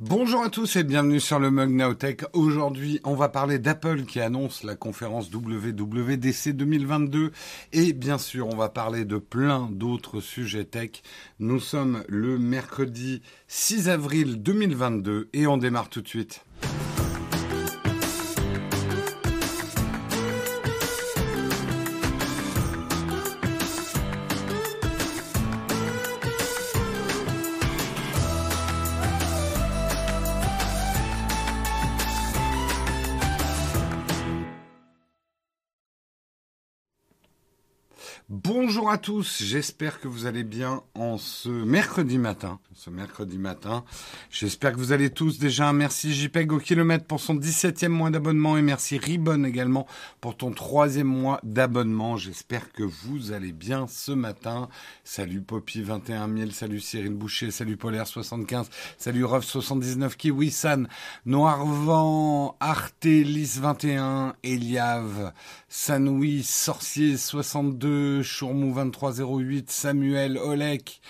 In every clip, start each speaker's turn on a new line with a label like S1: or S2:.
S1: Bonjour à tous et bienvenue sur le Mug Now Tech. Aujourd'hui, on va parler d'Apple qui annonce la conférence WWDC 2022 et bien sûr, on va parler de plein d'autres sujets tech. Nous sommes le mercredi 6 avril 2022 et on démarre tout de suite. Bonjour à tous, j'espère que vous allez bien en ce mercredi matin. Ce mercredi matin, j'espère que vous allez tous déjà. Merci JPEG au kilomètre pour son 17e mois d'abonnement et merci Ribbon également pour ton troisième mois d'abonnement. J'espère que vous allez bien ce matin. Salut Poppy 21 000, salut Cyril Boucher, salut Polaire 75, salut Ruff 79, Kiwi San, Noirvent, Artelis 21, Eliave, Sanoui, Sorcier 62, Chourmou 2308, Samuel Olek,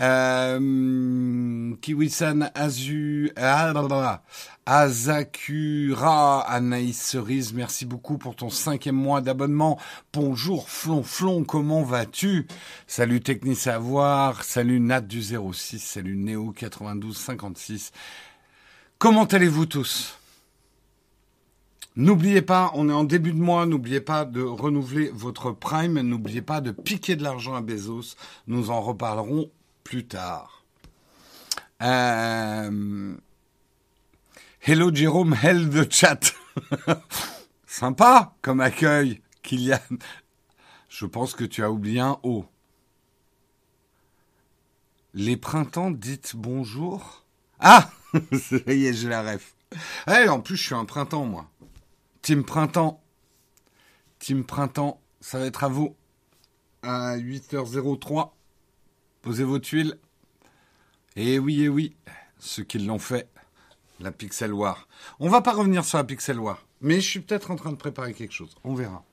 S1: euh, Kiwisan Azu, ah, Azakura, Anaïs Cerise, merci beaucoup pour ton cinquième mois d'abonnement. Bonjour Flonflon, comment vas-tu? Salut Techni Savoir, salut Nat du 06, salut Néo 9256. Comment allez-vous tous? N'oubliez pas, on est en début de mois, n'oubliez pas de renouveler votre Prime, n'oubliez pas de piquer de l'argent à Bezos, nous en reparlerons plus tard. Euh... Hello Jérôme, hell the chat. Sympa comme accueil, Kylian. Je pense que tu as oublié un O. Les printemps dites bonjour? Ah Ça y est, j'ai la ref. Eh, en plus, je suis un printemps, moi. Team Printemps. Team Printemps, ça va être à vous. À 8h03. Posez vos tuiles. Et oui, et oui, ceux qui l'ont fait, la Pixel War. On va pas revenir sur la Pixel War, mais je suis peut-être en train de préparer quelque chose. On verra.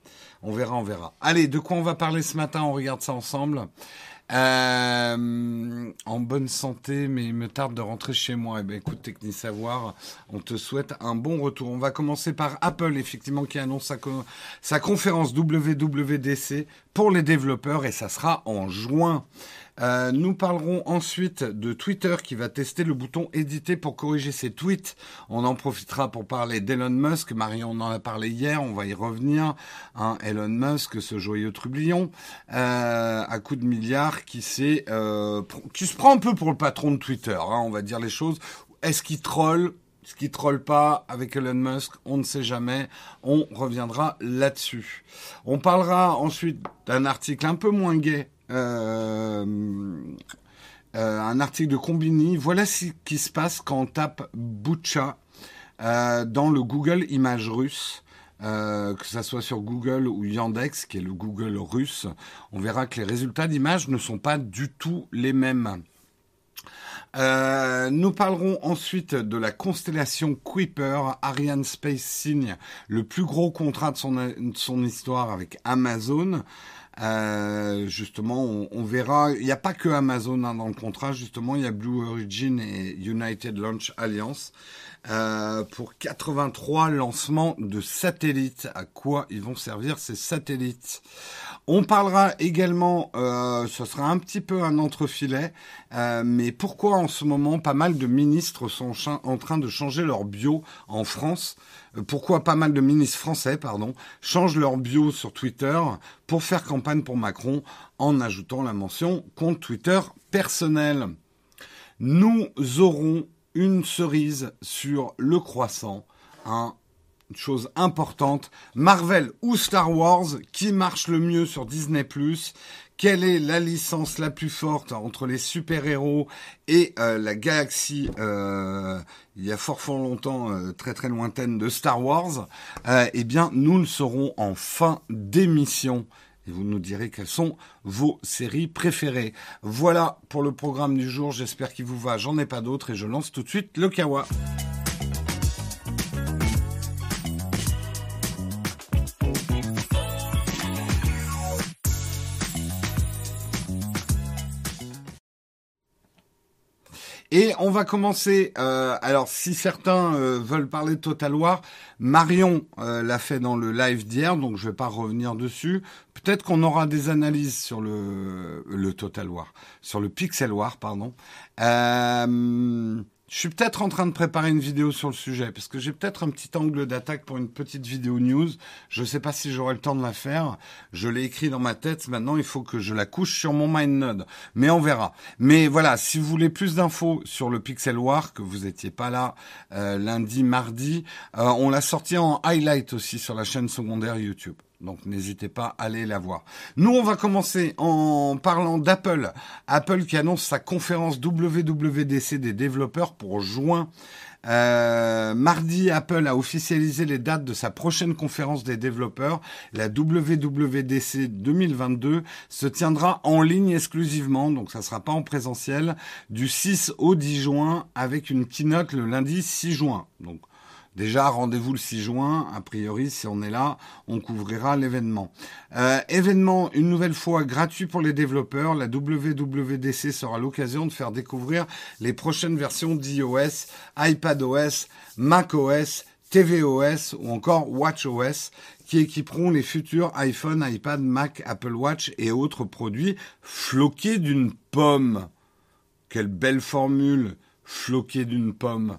S1: On verra, on verra. Allez, de quoi on va parler ce matin? On regarde ça ensemble. Euh, en bonne santé, mais il me tarde de rentrer chez moi. Eh ben, écoute, Techni Savoir, on te souhaite un bon retour. On va commencer par Apple, effectivement, qui annonce sa, sa conférence WWDC pour les développeurs et ça sera en juin. Euh, nous parlerons ensuite de Twitter qui va tester le bouton éditer pour corriger ses tweets. On en profitera pour parler d'Elon Musk. Marion on en a parlé hier, on va y revenir. Hein, Elon Musk, ce joyeux trublion, euh, à coup de milliards, qui, euh, se prend un peu pour le patron de Twitter, hein, on va dire les choses. Est-ce qu'il troll? Ce qui troll pas avec Elon Musk, on ne sait jamais. On reviendra là-dessus. On parlera ensuite d'un article un peu moins gai un article de Combini. Voilà ce qui se passe quand on tape Bucha euh, dans le Google Images russe. que ce soit sur Google ou Yandex, qui est le Google russe, on verra que les résultats d'image ne sont pas du tout les mêmes. nous parlerons ensuite de la constellation Kuiper. Ariane Space signe le plus gros contrat de son histoire avec Amazon. Euh, justement, on, verra. Il n'y a pas que Amazon hein, dans le contrat. Justement, il y a Blue Origin et United Launch Alliance euh, pour 83 lancements de satellites. À quoi ils vont servir ces satellites? On parlera également. Euh, ce sera un petit peu un entrefilet, mais pourquoi en ce moment pas mal de ministres sont en train de changer leur bio en France? Pourquoi pas mal de ministres français, pardon, changent leur bio sur Twitter pour faire campagne pour Macron en ajoutant la mention compte Twitter personnel. Nous aurons une cerise sur le croissant, une chose importante. Marvel ou Star Wars, qui marche le mieux sur Disney ⁇ quelle est la licence la plus forte entre les super-héros et euh, la galaxie, euh, il y a fort fort longtemps, euh, très très lointaine de Star Wars? Eh bien, nous le saurons en fin d'émission. Et vous nous direz quelles sont vos séries préférées. Voilà pour le programme du jour. J'espère qu'il vous va. J'en ai pas d'autres et je lance tout de suite le Kawa. Et on va commencer. Euh, alors, si certains euh, veulent parler de Total War, Marion euh, l'a fait dans le live d'hier, donc je vais pas revenir dessus. Peut-être qu'on aura des analyses sur le, le Total War, sur le Pixel War, pardon. Euh, je suis peut-être en train de préparer une vidéo sur le sujet, parce que j'ai peut-être un petit angle d'attaque pour une petite vidéo news. Je ne sais pas si j'aurai le temps de la faire. Je l'ai écrit dans ma tête. Maintenant, il faut que je la couche sur mon MindNode. Mais on verra. Mais voilà, si vous voulez plus d'infos sur le Pixel War, que vous étiez pas là euh, lundi, mardi, euh, on l'a sorti en highlight aussi sur la chaîne secondaire YouTube. Donc n'hésitez pas à aller la voir. Nous, on va commencer en parlant d'Apple. Apple qui annonce sa conférence WWDC des développeurs pour juin. Euh, mardi, Apple a officialisé les dates de sa prochaine conférence des développeurs. La WWDC 2022 se tiendra en ligne exclusivement, donc ça sera pas en présentiel, du 6 au 10 juin avec une keynote le lundi 6 juin. Déjà, rendez-vous le 6 juin. A priori, si on est là, on couvrira l'événement. Euh, événement, une nouvelle fois, gratuit pour les développeurs. La WWDC sera l'occasion de faire découvrir les prochaines versions d'iOS, iPadOS, macOS, tvOS ou encore watchOS qui équiperont les futurs iPhone, iPad, Mac, Apple Watch et autres produits floqués d'une pomme. Quelle belle formule, floqué d'une pomme.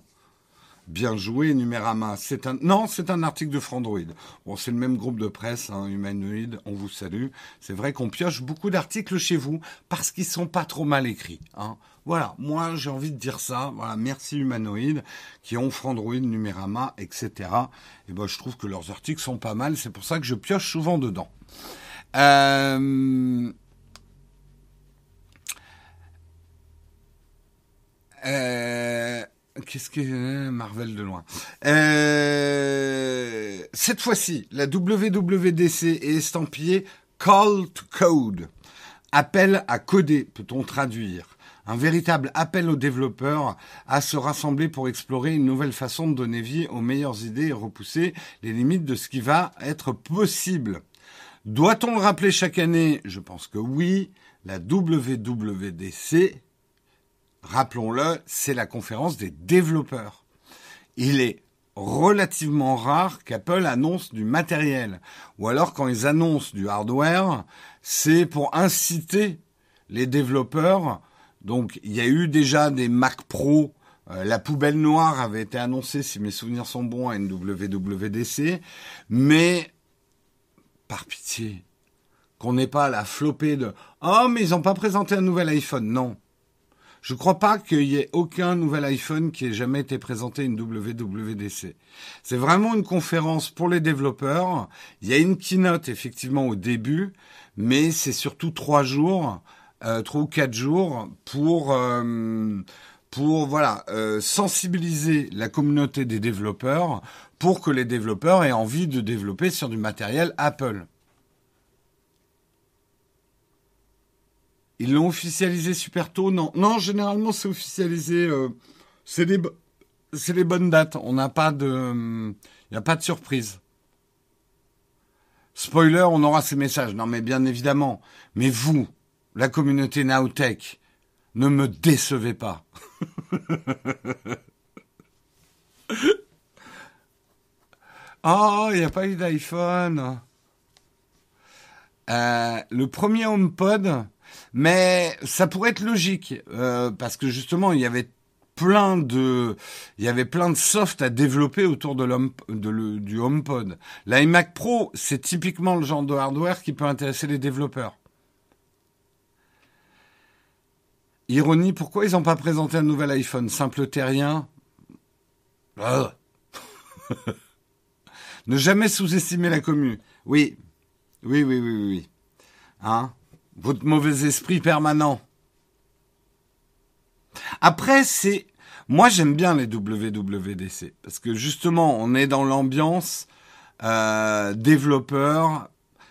S1: Bien joué, Numérama. C'est un non, c'est un article de Frandroid. Bon, c'est le même groupe de presse, hein, Humanoid. On vous salue. C'est vrai qu'on pioche beaucoup d'articles chez vous parce qu'ils sont pas trop mal écrits. Hein. Voilà, moi j'ai envie de dire ça. Voilà, merci Humanoid qui ont Frandroid, Numérama, etc. Et ben, je trouve que leurs articles sont pas mal. C'est pour ça que je pioche souvent dedans. Euh... Euh... Qu'est-ce que euh, Marvel de loin euh, Cette fois-ci, la WWDC est estampillée Call to Code. Appel à coder, peut-on traduire un véritable appel aux développeurs à se rassembler pour explorer une nouvelle façon de donner vie aux meilleures idées et repousser les limites de ce qui va être possible. Doit-on le rappeler chaque année? Je pense que oui. La WWDC rappelons-le, c'est la conférence des développeurs. Il est relativement rare qu'Apple annonce du matériel. Ou alors quand ils annoncent du hardware, c'est pour inciter les développeurs. Donc il y a eu déjà des Mac Pro. Euh, la poubelle noire avait été annoncée, si mes souvenirs sont bons, à une WWDC. Mais, par pitié, qu'on n'ait pas la flopée de ⁇ Oh mais ils n'ont pas présenté un nouvel iPhone ⁇ Non. Je ne crois pas qu'il y ait aucun nouvel iPhone qui ait jamais été présenté une WWDC. C'est vraiment une conférence pour les développeurs. Il y a une keynote effectivement au début, mais c'est surtout trois jours, euh, trois ou quatre jours pour euh, pour voilà euh, sensibiliser la communauté des développeurs pour que les développeurs aient envie de développer sur du matériel Apple. Ils l'ont officialisé super tôt Non, non, généralement c'est officialisé. Euh, c'est les, bonnes dates. On n'a pas de, il n'y a pas de surprise. Spoiler, on aura ces messages. Non, mais bien évidemment. Mais vous, la communauté Nowtech, ne me décevez pas. oh, il n'y a pas eu d'iPhone. Euh, le premier HomePod, mais ça pourrait être logique euh, parce que justement il y avait plein de il y avait plein de soft à développer autour de, du HomePod. L'iMac Pro, c'est typiquement le genre de hardware qui peut intéresser les développeurs. Ironie, pourquoi ils n'ont pas présenté un nouvel iPhone? Simple terrien. Ne jamais sous-estimer la commune. Oui, oui, oui, oui, oui. Hein? Votre mauvais esprit permanent. Après, c'est... Moi, j'aime bien les WWDC, parce que justement, on est dans l'ambiance euh, développeur.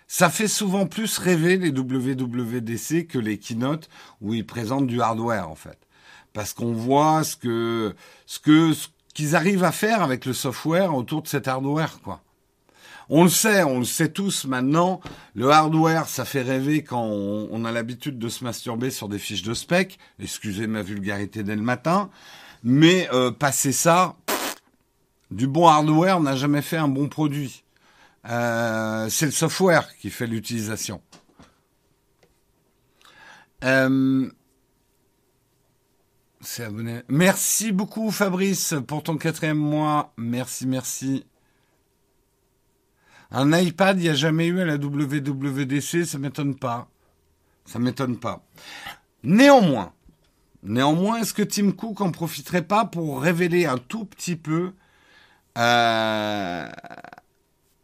S1: Ça fait souvent plus rêver les WWDC que les keynotes où ils présentent du hardware, en fait. Parce qu'on voit ce que ce que ce qu'ils arrivent à faire avec le software autour de cet hardware, quoi. On le sait, on le sait tous maintenant. Le hardware, ça fait rêver quand on, a l'habitude de se masturber sur des fiches de spec. Excusez ma vulgarité dès le matin. Mais euh, passer ça, du bon hardware n'a jamais fait un bon produit. Euh, c'est le software qui fait l'utilisation. Euh. Merci beaucoup Fabrice pour ton quatrième mois. Merci, merci. Un iPad, il n'y a jamais eu à la WWDC, ça m'étonne pas. Ça m'étonne pas. Néanmoins, néanmoins, est-ce que Tim Cook en profiterait pas pour révéler un tout petit peu euh,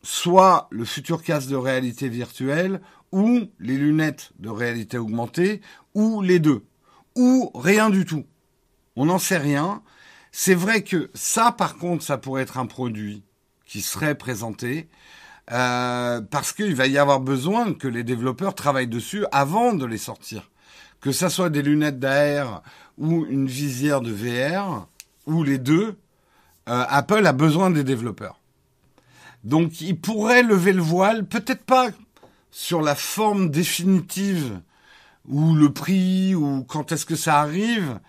S1: soit le futur casque de réalité virtuelle, ou les lunettes de réalité augmentée, ou les deux, ou rien du tout? On n'en sait rien. C'est vrai que ça, par contre, ça pourrait être un produit qui serait présenté. Euh, parce qu'il va y avoir besoin que les développeurs travaillent dessus avant de les sortir. Que ça soit des lunettes d'AR ou une visière de VR, ou les deux, euh, Apple a besoin des développeurs. Donc il pourrait lever le voile, peut-être pas sur la forme définitive ou le prix ou quand est-ce que ça arrive,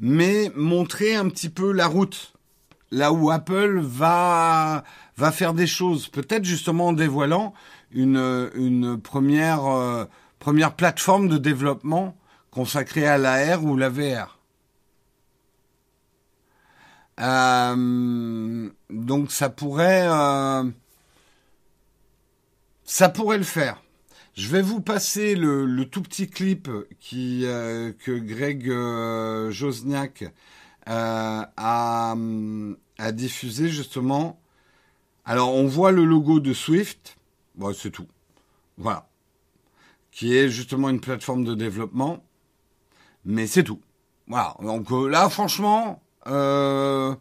S1: mais montrer un petit peu la route là où Apple va va faire des choses, peut-être justement en dévoilant une une première euh, première plateforme de développement consacrée à l'AR ou la VR. Euh, donc ça pourrait euh, ça pourrait le faire. Je vais vous passer le, tout petit clip qui que Greg Josniak a, a diffusé justement. Alors on voit le logo de Swift, bon, c'est tout. Voilà. Qui est justement une plateforme de développement. Mais c'est tout. Voilà. Donc là, franchement, euh,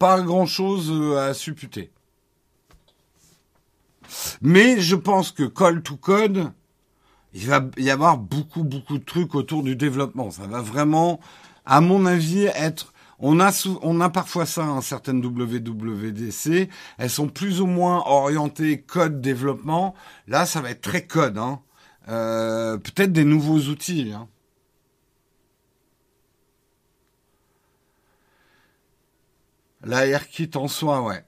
S1: pas grand-chose à supputer. Mais je pense que Call to Code, il va y avoir beaucoup, beaucoup de trucs autour du développement. Ça va vraiment, à mon avis, être... On a, parfois ça, certaines WWDC. Elles sont plus ou moins orientées code développement. Là, ça va être très code. Hein. Euh, Peut-être des nouveaux outils. Hein. La kit en soi, ouais.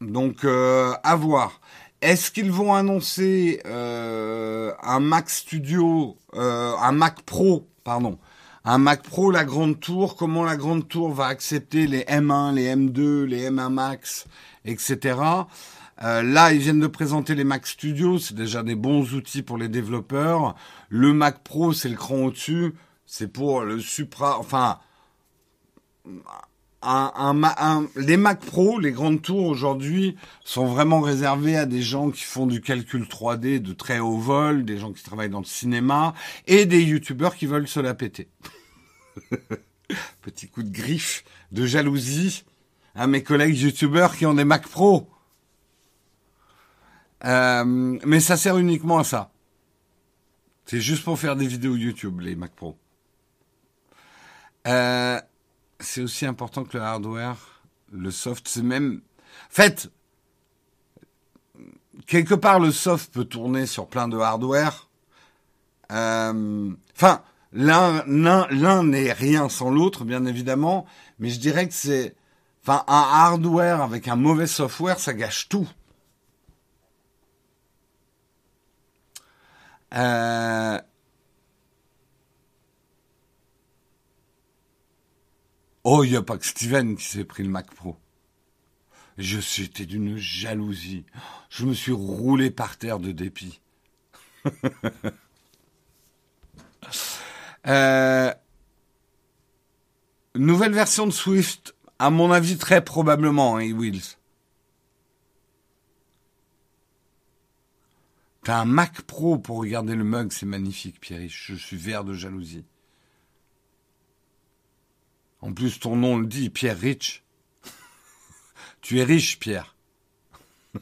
S1: Donc, euh, à voir. Est-ce qu'ils vont annoncer euh, un Mac Studio, un Mac Pro, pardon, un Mac Pro, la grande tour, comment la grande tour va accepter les M1, les M2, les M1 Max, etc. là, ils viennent de présenter les Mac Studio, c'est déjà des bons outils pour les développeurs. Le Mac Pro, c'est le cran au-dessus, c'est pour le supra, enfin, les Mac Pro, les grandes tours aujourd'hui sont vraiment réservées à des gens qui font du calcul 3D de très haut vol, des gens qui travaillent dans le cinéma et des youtubeurs qui veulent se la péter. Petit coup de griffe de jalousie à mes collègues youtubeurs qui ont des Mac Pro. Euh, mais ça sert uniquement à ça. C'est juste pour faire des vidéos YouTube, les Mac Pro. Euh, c'est aussi important que le hardware, le soft, c'est même... Fait, quelque part, le soft peut tourner sur plein de hardware. Euh, enfin, l'un, n'est rien sans l'autre, bien évidemment, mais je dirais que c'est... Enfin, un hardware avec un mauvais software, ça gâche tout. Euh, Oh, il n'y a pas que Steven qui s'est pris le Mac Pro. Je c'était d'une jalousie. Je me suis roulé par terre de dépit. Euh, nouvelle version de Swift, à mon avis très probablement, hein, Wills. T'as un Mac Pro pour regarder le mug, c'est magnifique, Pierre. Je suis vert de jalousie. En plus, ton nom le dit, Pierre Rich. tu es riche, Pierre.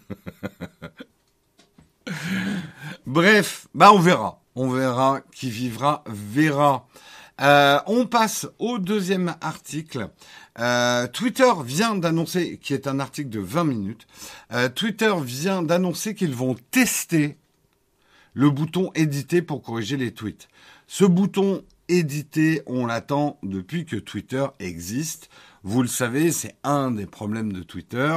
S1: Bref, bah on verra. On verra qui vivra verra. Euh, on passe au deuxième article. Euh, Twitter vient d'annoncer, qui est un article de 20 minutes, euh, Twitter vient d'annoncer qu'ils vont tester le bouton éditer pour corriger les tweets. Ce bouton édité, on l'attend depuis que Twitter existe. Vous le savez, c'est un des problèmes de Twitter.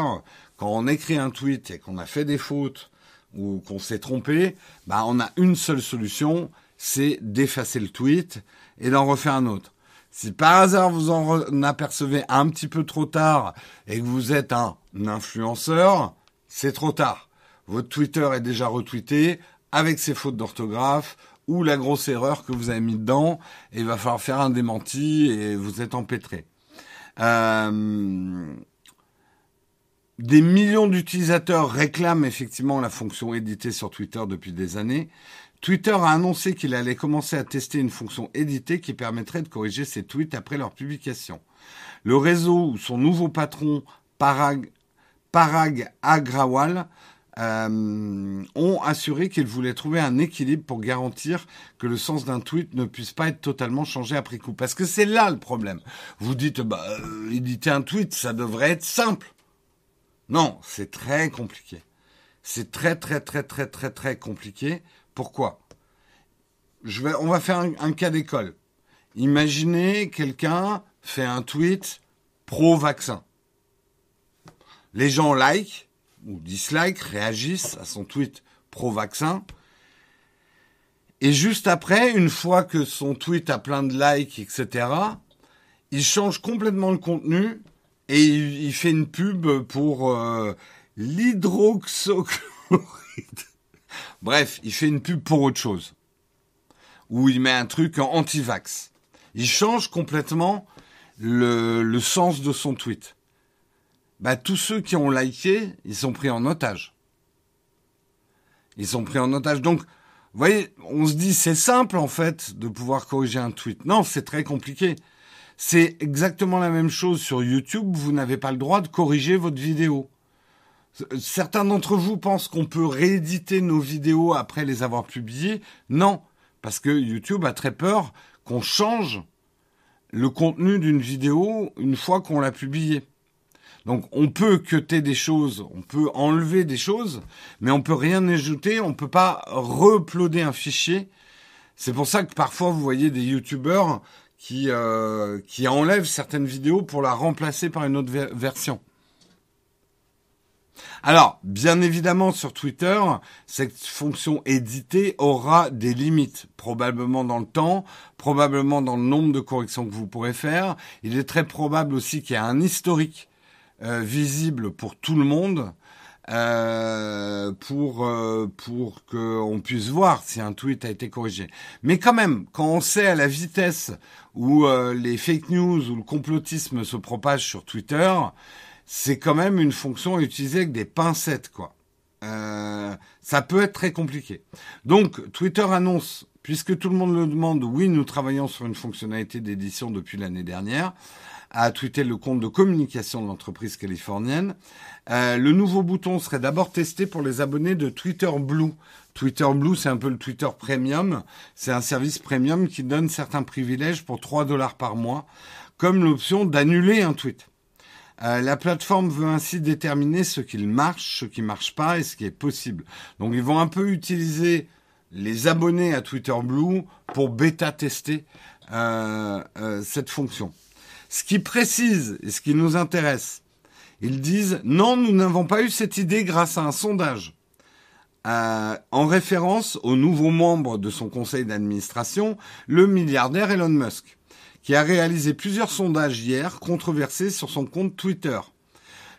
S1: Quand on écrit un tweet et qu'on a fait des fautes ou qu'on s'est trompé, bah on a une seule solution, c'est d'effacer le tweet et d'en refaire un autre. Si par hasard vous en apercevez un petit peu trop tard et que vous êtes un influenceur, c'est trop tard. Votre Twitter est déjà retweeté avec ses fautes d'orthographe ou la grosse erreur que vous avez mis dedans et il va falloir faire un démenti et vous êtes empêtré. Euh, des millions d'utilisateurs réclament effectivement la fonction éditer sur Twitter depuis des années. Twitter a annoncé qu'il allait commencer à tester une fonction éditée qui permettrait de corriger ses tweets après leur publication. Le réseau ou son nouveau patron, Parag, Parag Agrawal, euh, ont assuré qu'ils voulaient trouver un équilibre pour garantir que le sens d'un tweet ne puisse pas être totalement changé après coup. Parce que c'est là le problème. Vous dites, bah, euh, éditer un tweet, ça devrait être simple. Non, c'est très compliqué. C'est très, très, très, très, très, très compliqué. Pourquoi? On va faire un, cas d'école. Imaginez quelqu'un fait un tweet pro-vaccin. Les gens like ou dislike, réagissent à son tweet pro-vaccin. Et juste après, une fois que son tweet a plein de likes, etc., il change complètement le contenu et il, fait une pub pour euh, l'hydroxychloride. Bref, il fait une pub pour autre chose. Ou il met un truc anti-vax. Il change complètement le, sens de son tweet. Bah, tous ceux qui ont liké, ils sont pris en otage. Ils sont pris en otage. Donc, vous voyez, on se dit c'est simple en fait de pouvoir corriger un tweet. Non, c'est très compliqué. C'est exactement la même chose sur YouTube. Vous n'avez pas le droit de corriger votre vidéo. Certains d'entre vous pensent qu'on peut rééditer nos vidéos après les avoir publiées. Non, parce que YouTube a très peur qu'on change le contenu d'une vidéo une fois qu'on l'a publiée. Donc on peut cuter des choses, on peut enlever des choses, mais on peut rien ajouter, on peut pas re-uploader un fichier. C'est pour ça que parfois vous voyez des youtubeurs qui, euh, qui enlèvent certaines vidéos pour la remplacer par une autre version. Alors, bien évidemment, sur Twitter, cette fonction éditer aura des limites, probablement dans le temps, probablement dans le nombre de corrections que vous pourrez faire. Il est très probable aussi qu'il y ait un historique euh, visible pour tout le monde. Euh, pour euh, pour qu'on puisse voir si un tweet a été corrigé. Mais quand même, quand on sait à la vitesse où euh, les fake news ou le complotisme se propagent sur Twitter, c'est quand même une fonction à utiliser avec des pincettes, quoi. Euh, ça peut être très compliqué. Donc, Twitter annonce, puisque tout le monde le demande, oui, nous travaillons sur une fonctionnalité d'édition depuis l'année dernière, a tweeté le compte de communication de l'entreprise californienne. Euh, le nouveau bouton serait d'abord testé pour les abonnés de Twitter Blue. Twitter Blue, c'est un peu le Twitter Premium. C'est un service premium qui donne certains privilèges pour 3 dollars par mois, comme l'option d'annuler un tweet. Euh, la plateforme veut ainsi déterminer ce qui marche, ce qui marche pas et ce qui est possible. Donc ils vont un peu utiliser les abonnés à Twitter Blue pour bêta tester euh, cette fonction. Ce qui précise et ce qui nous intéresse, ils disent non, nous n'avons pas eu cette idée grâce à un sondage. en référence au nouveau membre de son conseil d'administration, le milliardaire Elon Musk qui a réalisé plusieurs sondages hier controversés sur son compte Twitter.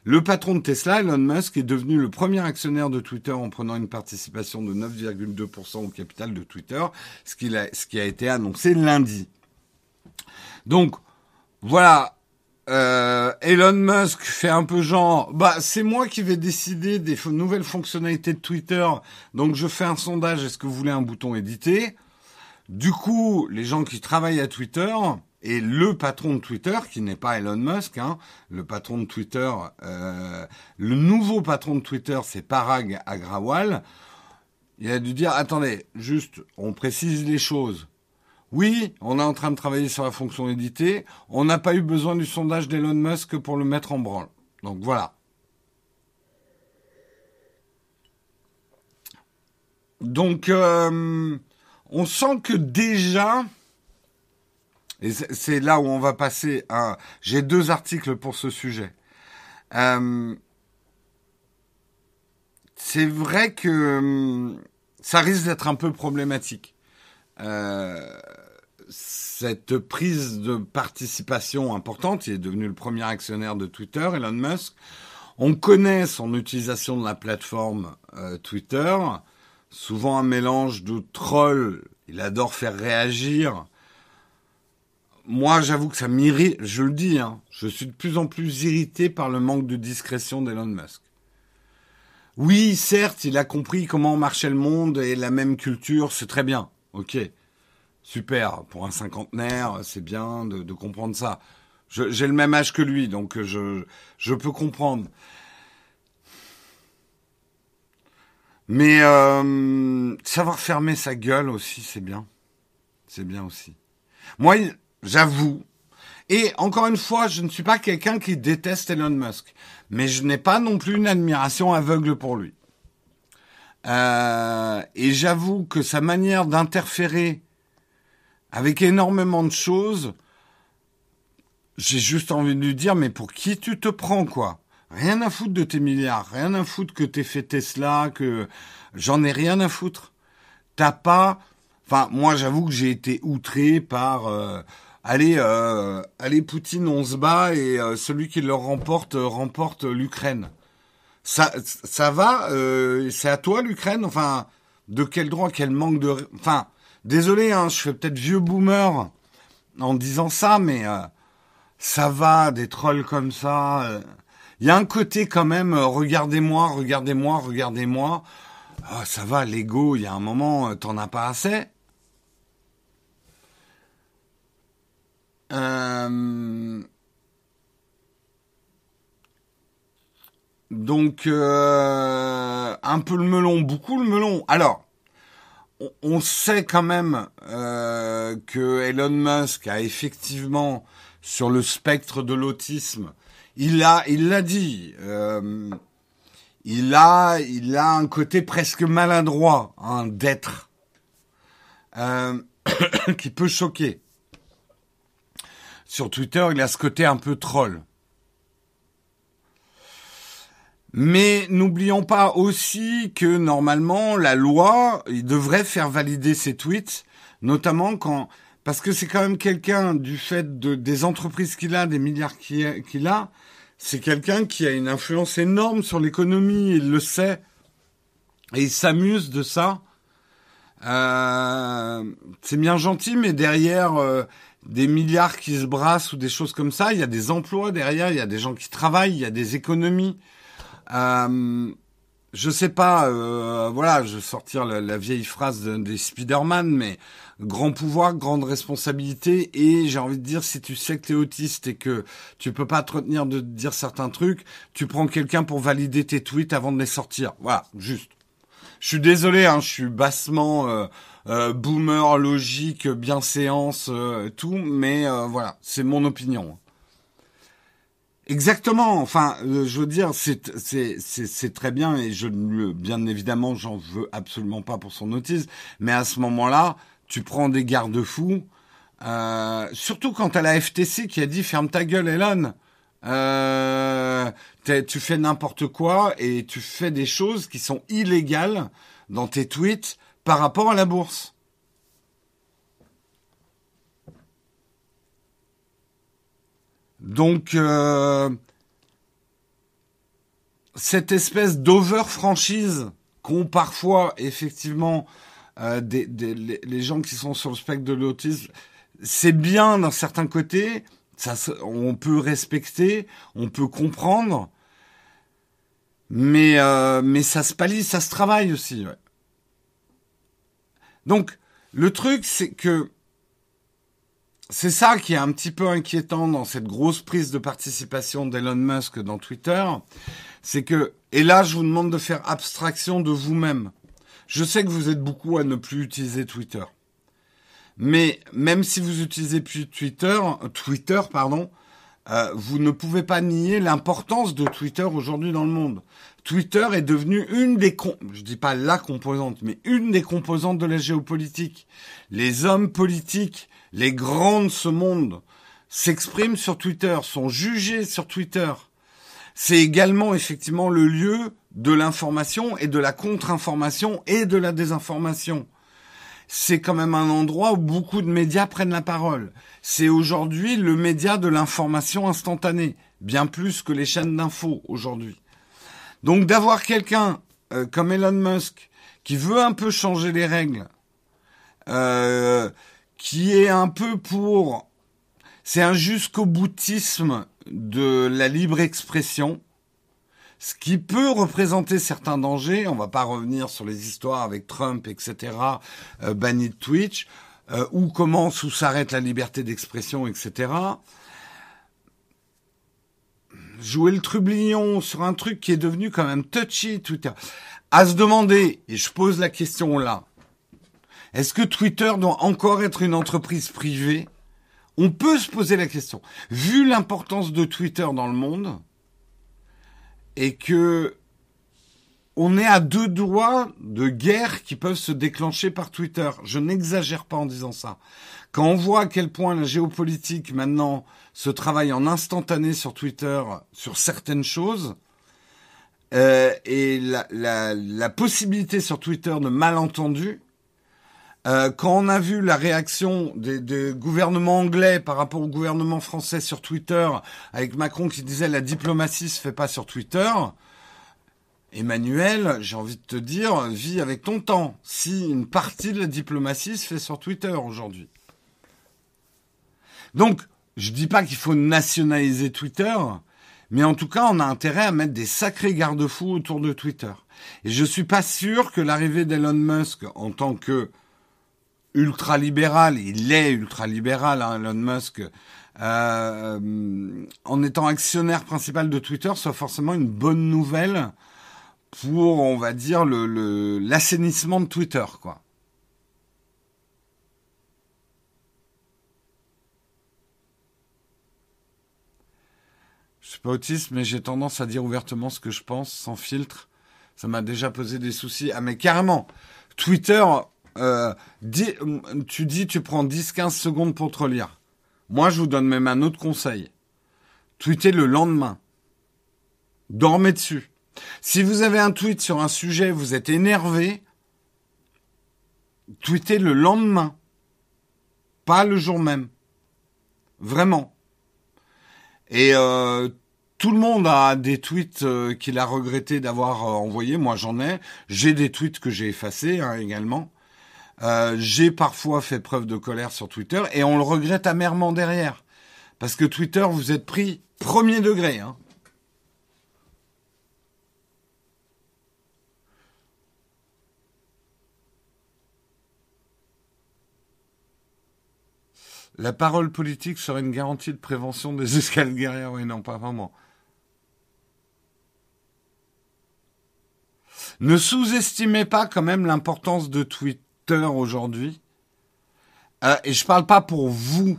S1: Le patron de Tesla, Elon Musk, est devenu le premier actionnaire de Twitter en prenant une participation de 9,2% au capital de Twitter, ce ce qui a été annoncé lundi. Donc, voilà, euh, Elon Musk fait un peu genre, bah c'est moi qui vais décider des nouvelles fonctionnalités de Twitter, donc je fais un sondage, est-ce que vous voulez un bouton édité? Du coup, les gens qui travaillent à Twitter, et le patron de Twitter, qui n'est pas Elon Musk, hein, le patron de Twitter, euh, le nouveau patron de Twitter, c'est Parag Agrawal. Il a dû dire, attendez, juste, on précise les choses. Oui, on est en train de travailler sur la fonction éditée. On n'a pas eu besoin du sondage d'Elon Musk pour le mettre en branle. Donc voilà. Donc, euh, on sent que déjà, Et c'est là où on va passer. J'ai deux articles pour ce sujet. Euh, c'est vrai que hum, ça risque d'être un peu problématique. Euh, cette prise de participation importante, il est devenu le premier actionnaire de Twitter, Elon Musk. On connaît son utilisation de la plateforme euh, Twitter, souvent un mélange de troll, il adore faire réagir, moi, j'avoue que ça m'irrite. Je le dis, hein, je suis de plus en plus irrité par le manque de discrétion d'Elon Musk. Oui, certes, il a compris comment marchait le monde et la même culture, c'est très bien. Ok, super. Pour un cinquantenaire, c'est bien de, comprendre ça. J'ai le même âge que lui, donc je, je peux comprendre. Mais euh, savoir fermer sa gueule aussi, c'est bien. C'est bien aussi. Moi, j'avoue. Et encore une fois, je ne suis pas quelqu'un qui déteste Elon Musk, mais je n'ai pas non plus une admiration aveugle pour lui. Euh, et j'avoue que sa manière d'interférer avec énormément de choses, j'ai juste envie de lui dire, mais pour qui tu te prends, quoi? Rien à foutre de tes milliards, rien à foutre que t'aies fait Tesla, que j'en ai rien à foutre. T'as pas... Enfin, moi, j'avoue que j'ai été outré par... Euh, allez, euh, allez Poutine, on se bat et euh, celui qui le remporte euh, remporte l'Ukraine. Ça, ça va C'est à toi l'Ukraine? Enfin, de quel droit? Quel manque de... Enfin, désolé, hein, je fais peut-être vieux boomer en disant ça, mais ça va, des trolls comme ça. Il y a un côté quand même, regardez-moi, regardez-moi, regardez-moi. Ah, ça va, l'ego, il y a un moment, t'en as pas assez. Euh, donc, euh, un peu le melon, beaucoup le melon. Alors, on, sait quand même euh, que Elon Musk a effectivement, sur le spectre de l'autisme, il a, il l'a dit, il a, il a un côté presque maladroit hein, d'être qui peut choquer sur Twitter, il a ce côté un peu troll. Mais n'oublions pas aussi que normalement, la loi, il devrait faire valider ses tweets, notamment quand, parce que c'est quand même quelqu'un du fait de, des entreprises qu'il a, des milliards qu'il a, c'est quelqu'un qui a une influence énorme sur l'économie, il le sait, et il s'amuse de ça. Euh, c'est bien gentil, mais derrière, euh, des milliards qui se brassent ou des choses comme ça. Il y a des emplois derrière, il y a des gens qui travaillent, il y a des économies. Euh, je sais pas, euh, voilà, je vais sortir la, vieille phrase des Spider-Man, mais grand pouvoir, grande responsabilité, et j'ai envie de dire, si tu sais que tu es autiste et que tu peux pas te retenir de dire certains trucs, tu prends quelqu'un pour valider tes tweets avant de les sortir. Voilà, juste. Je suis désolé, hein, je suis bassement euh, euh, boomer, logique, bienséance, euh, tout, mais voilà, c'est mon opinion. Exactement. Enfin, je veux dire, c'est très bien et je bien évidemment, j'en veux absolument pas pour son autisme, mais à ce moment-là, tu prends des garde-fous, surtout quand à la FTC qui a dit ferme ta gueule, Elon. Euh, tu fais n'importe quoi et tu fais des choses qui sont illégales dans tes tweets par rapport à la bourse. Donc, euh, cette espèce d'over-franchise qu'ont parfois effectivement euh, des, les, gens qui sont sur le spectre de l'autisme, c'est bien d'un certain côté, ça, on peut respecter, on peut comprendre, mais, euh, mais ça se pallie, ça se travaille aussi. Ouais. Donc, le truc, c'est que c'est ça qui est un petit peu inquiétant dans cette grosse prise de participation d'Elon Musk dans Twitter. C'est que, et là, je vous demande de faire abstraction de vous-même. Je sais que vous êtes beaucoup à ne plus utiliser Twitter. Mais même si vous utilisez plus Twitter, Twitter, pardon, euh, vous ne pouvez pas nier l'importance de Twitter aujourd'hui dans le monde. Twitter est devenu une des, je dis pas la composante, mais une des composantes de la géopolitique. Les hommes politiques Les grands de ce monde s'expriment sur Twitter, sont jugés sur Twitter. C'est également effectivement le lieu de l'information et de la contre-information et de la désinformation. C'est quand même un endroit où beaucoup de médias prennent la parole. C'est aujourd'hui le média de l'information instantanée, bien plus que les chaînes d'infos aujourd'hui. Donc d'avoir quelqu'un euh, comme Elon Musk qui veut un peu changer les règles, euh, qui est un peu pour... C'est un jusqu'au boutisme de la libre expression, ce qui peut représenter certains dangers. On va pas revenir sur les histoires avec Trump, etc., euh, banni de Twitch, euh, ou comment où s'arrête la liberté d'expression, etc. Jouer le trublion sur un truc qui est devenu quand même touchy, Twitter. À se demander, et je pose la question là, est-ce que Twitter doit encore être une entreprise privée? On peut se poser la question. Vu l'importance de Twitter dans le monde, et que on est à deux doigts de guerres qui peuvent se déclencher par Twitter. Je n'exagère pas en disant ça. Quand on voit à quel point la géopolitique maintenant se travaille en instantané sur Twitter sur certaines choses, euh, et la, la, la, possibilité sur Twitter de malentendus, euh, quand on a vu la réaction des, des, gouvernements anglais par rapport au gouvernement français sur Twitter, avec Macron qui disait la diplomatie se fait pas sur Twitter, Emmanuel, j'ai envie de te dire, vis avec ton temps. Si une partie de la diplomatie se fait sur Twitter aujourd'hui. Donc, je dis pas qu'il faut nationaliser Twitter, mais en tout cas, on a intérêt à mettre des sacrés garde-fous autour de Twitter. Et je suis pas sûr que l'arrivée d'Elon Musk en tant que ultra-libéral, il est ultra-libéral, hein, Elon Musk, euh, en étant actionnaire principal de Twitter, soit forcément une bonne nouvelle pour, on va dire, l'assainissement de Twitter, quoi. Je suis pas autiste, mais j'ai tendance à dire ouvertement ce que je pense, sans filtre. Ça m'a déjà posé des soucis. Ah, mais carrément, Twitter, euh, tu dis, tu prends 10-15 secondes pour te relire. Moi, je vous donne même un autre conseil. Tweetez le lendemain. Dormez dessus. Si vous avez un tweet sur un sujet, vous êtes énervé, tweetez le lendemain, pas le jour même. Vraiment. Et euh, tout le monde a des tweets euh, qu'il a regretté d'avoir envoyés. Moi, j'en ai. J'ai des tweets que j'ai effacés hein, également. J'ai parfois fait preuve de colère sur Twitter et on le regrette amèrement derrière. Parce que Twitter, vous êtes pris premier degré. Hein. La parole politique serait une garantie de prévention des escales guerrières. Oui, non, pas vraiment. Ne sous-estimez pas quand même l'importance de Aujourd'hui. Euh, et je parle pas pour vous.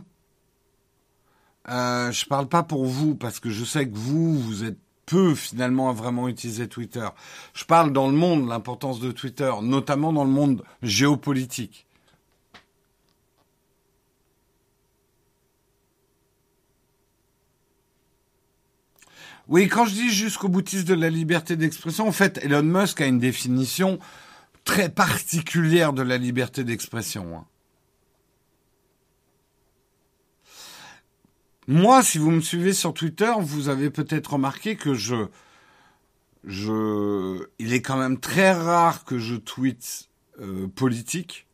S1: Euh, je parle pas pour vous parce que je sais que vous, vous êtes peu finalement à vraiment utiliser Twitter. Je parle dans le monde l'importance de Twitter, notamment dans le monde géopolitique. Oui, quand je dis jusqu'au boutiste de la liberté d'expression, en fait, Elon Musk a une définition très particulière de la liberté d'expression. Hein. Moi, si vous me suivez sur Twitter, vous avez peut-être remarqué que je, je, il est quand même très rare que je tweete euh, politique.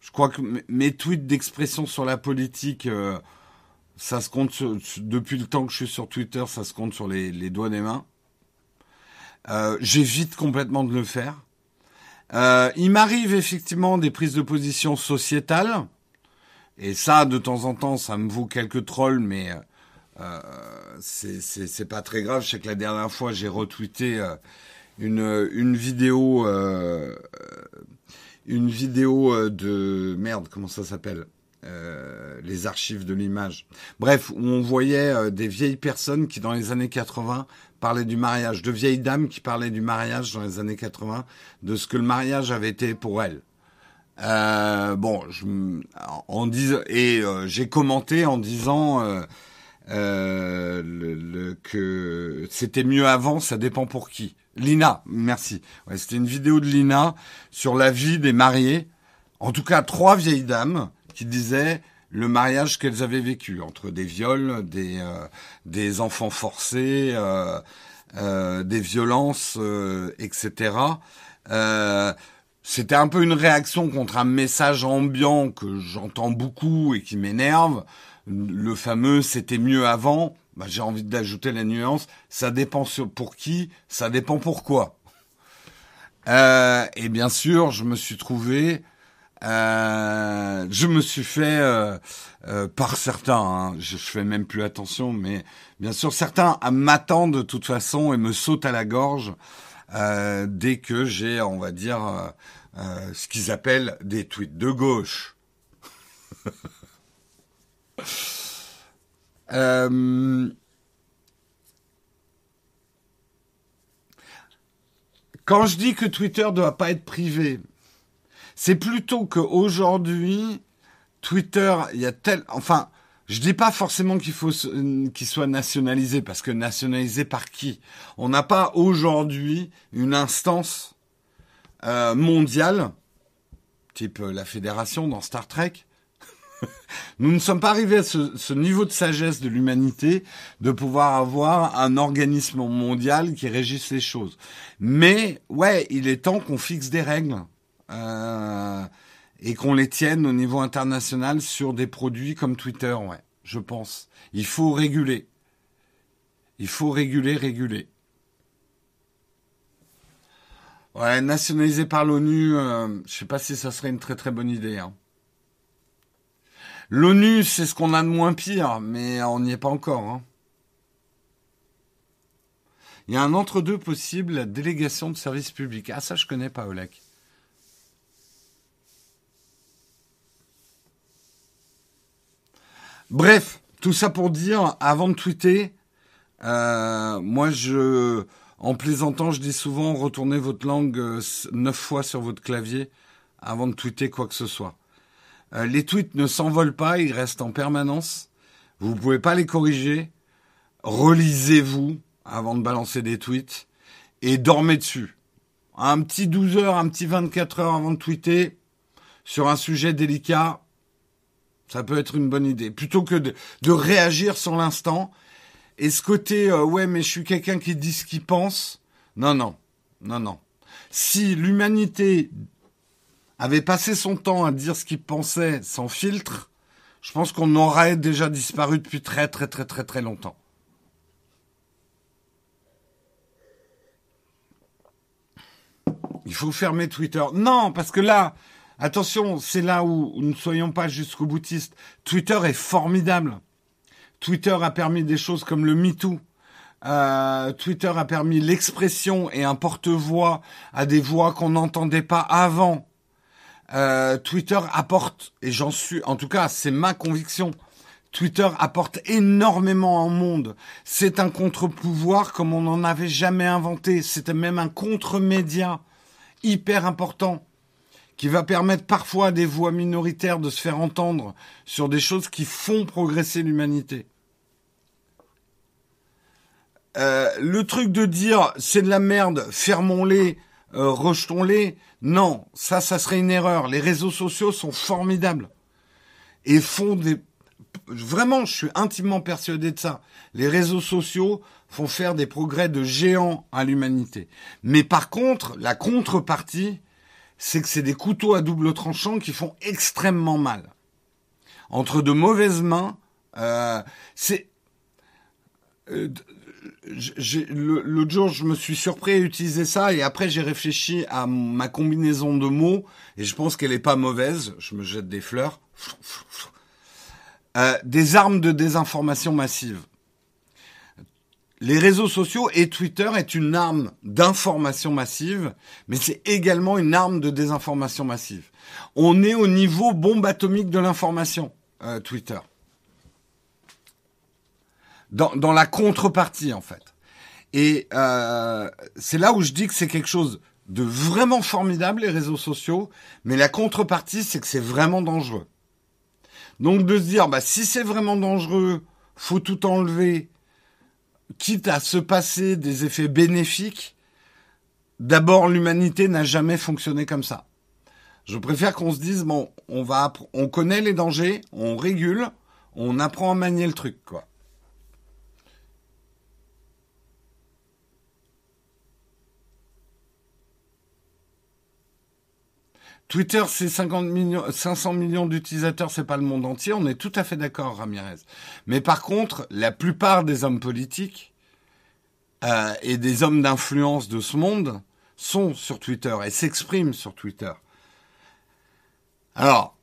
S1: Je crois que mes tweets d'expression sur la politique, euh, ça se compte depuis le temps que je suis sur Twitter, ça se compte sur les, doigts des mains. Euh, J'évite complètement de le faire. Euh, il m'arrive effectivement des prises de position sociétales, et ça, de temps en temps, ça me vaut quelques trolls, mais euh, c'est pas très grave. Je sais que la dernière fois, j'ai retweeté euh, une, une vidéo, euh, une vidéo de merde, comment ça s'appelle euh, les archives de l'image. Bref, où on voyait euh, des vieilles personnes qui, dans les années 80, parlaient du mariage, de vieilles dames qui parlaient du mariage dans les années 80, de ce que le mariage avait été pour elles. Euh, bon, et euh, j'ai commenté en disant euh, le, que c'était mieux avant. Ça dépend pour qui. Lina, merci. C'était une vidéo de Lina sur la vie des mariés. En tout cas, trois vieilles dames qui disaient le mariage qu'elles avaient vécu entre des viols, des euh, des enfants forcés, euh, euh, des violences, etc. C'était un peu une réaction contre un message ambiant que j'entends beaucoup et qui m'énerve. Le fameux c'était mieux avant. Bah, j'ai envie d'ajouter la nuance. Ça dépend pour qui, ça dépend pourquoi. Euh, et bien sûr, je me suis trouvé, euh, je me suis fait euh, euh par certains, hein, je, fais même plus attention, mais bien sûr certains m'attendent de toute façon et me sautent à la gorge dès que j'ai, on va dire, ce qu'ils appellent des tweets de gauche. quand je dis que Twitter ne doit pas être privé, c'est plutôt qu'aujourd'hui, Twitter, il y a tel... Enfin, je dis pas forcément qu'il faut qu'il soit nationalisé parce que nationalisé par qui? On n'a pas aujourd'hui une instance euh, mondiale, type la fédération dans Star Trek. Nous ne sommes pas arrivés à ce, ce niveau de sagesse de l'humanité de pouvoir avoir un organisme mondial qui régisse les choses. Mais ouais, il est temps qu'on fixe des règles. Euh, et qu'on les tienne au niveau international sur des produits comme Twitter, ouais, je pense. Il faut réguler. Il faut réguler, réguler. Ouais, nationalisé par l'ONU, euh, je sais pas si ça serait une très très bonne idée. Hein. L'ONU, c'est ce qu'on a de moins pire, mais on n'y est pas encore. Hein. Il y a un entre-deux possible, la délégation de services publics. Ah, ça, je connais pas, Olek. Bref, tout ça pour dire, avant de tweeter, euh, moi je, en plaisantant, je dis souvent retournez votre langue euh, neuf fois sur votre clavier avant de tweeter quoi que ce soit. Euh, les tweets ne s'envolent pas, ils restent en permanence. Vous ne pouvez pas les corriger. Relisez-vous avant de balancer des tweets et dormez dessus. Un petit 12 heures, un petit 24 heures avant de tweeter sur un sujet délicat, ça peut être une bonne idée. Plutôt que de, réagir sur l'instant. Et ce côté, euh, ouais, mais je suis quelqu'un qui dit ce qu'il pense. Non, non, non, non. Si l'humanité avait passé son temps à dire ce qu'il pensait sans filtre, je pense qu'on aurait déjà disparu depuis très, très, très, très, très longtemps. Il faut fermer Twitter. Non, parce que là, Attention, c'est là où nous ne soyons pas jusqu'au boutiste. Twitter est formidable. Twitter a permis des choses comme le MeToo. Euh, Twitter a permis l'expression et un porte-voix à des voix qu'on n'entendait pas avant. Euh, Twitter apporte, et j'en suis, en tout cas, c'est ma conviction, Twitter apporte énormément en monde. C'est un contre-pouvoir comme on n'en avait jamais inventé. C'était même un contre-média hyper important qui va permettre parfois à des voix minoritaires de se faire entendre sur des choses qui font progresser l'humanité. Euh, le truc de dire c'est de la merde, fermons-les, euh, rejetons-les, non, ça, ça serait une erreur. Les réseaux sociaux sont formidables et font des... Vraiment, je suis intimement persuadé de ça. Les réseaux sociaux font faire des progrès de géants à l'humanité. Mais par contre, la contrepartie, c'est que c'est des couteaux à double tranchant qui font extrêmement mal. Entre de mauvaises mains, euh, c'est... Euh, L'autre jour, je me suis surpris à utiliser ça et après j'ai réfléchi à ma combinaison de mots et je pense qu'elle est pas mauvaise. Je me jette des fleurs. Euh, des armes de désinformation massive les réseaux sociaux et Twitter est une arme d'information massive, mais c'est également une arme de désinformation massive. On est au niveau bombe atomique de l'information, euh, Twitter. Dans, la contrepartie, en fait. Et euh, c'est là où je dis que c'est quelque chose de vraiment formidable, les réseaux sociaux, mais la contrepartie, c'est que c'est vraiment dangereux. Donc de se dire, bah, si c'est vraiment dangereux, faut tout enlever, quitte à se passer des effets bénéfiques, d'abord, l'humanité n'a jamais fonctionné comme ça. Je préfère qu'on se dise, bon, on va, on connaît les dangers, on régule, on apprend à manier le truc, quoi. Twitter, c'est 50 millions, 500 millions d'utilisateurs, c'est pas le monde entier. On est tout à fait d'accord, Ramirez. Mais par contre, la plupart des hommes politiques euh, et des hommes d'influence de ce monde sont sur Twitter et s'expriment sur Twitter. Alors,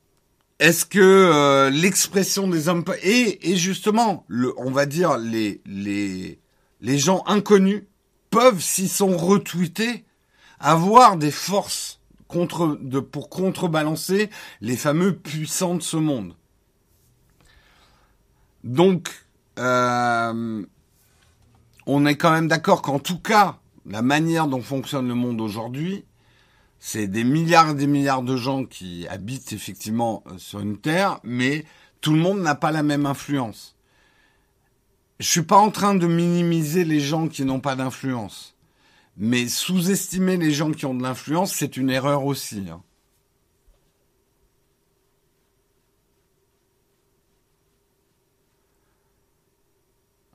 S1: est-ce que euh, l'expression des hommes et, et justement, on va dire les les les gens inconnus peuvent, s'ils sont retweetés, avoir des forces pour contrebalancer les fameux puissants de ce monde. Donc, euh, on est quand même d'accord qu'en tout cas, la manière dont fonctionne le monde aujourd'hui, c'est des milliards et des milliards de gens qui habitent effectivement euh, sur une terre, mais tout le monde n'a pas la même influence. Je suis pas en train de minimiser les gens qui n'ont pas d'influence. Mais sous-estimer les gens qui ont de l'influence, c'est une erreur aussi. Hein.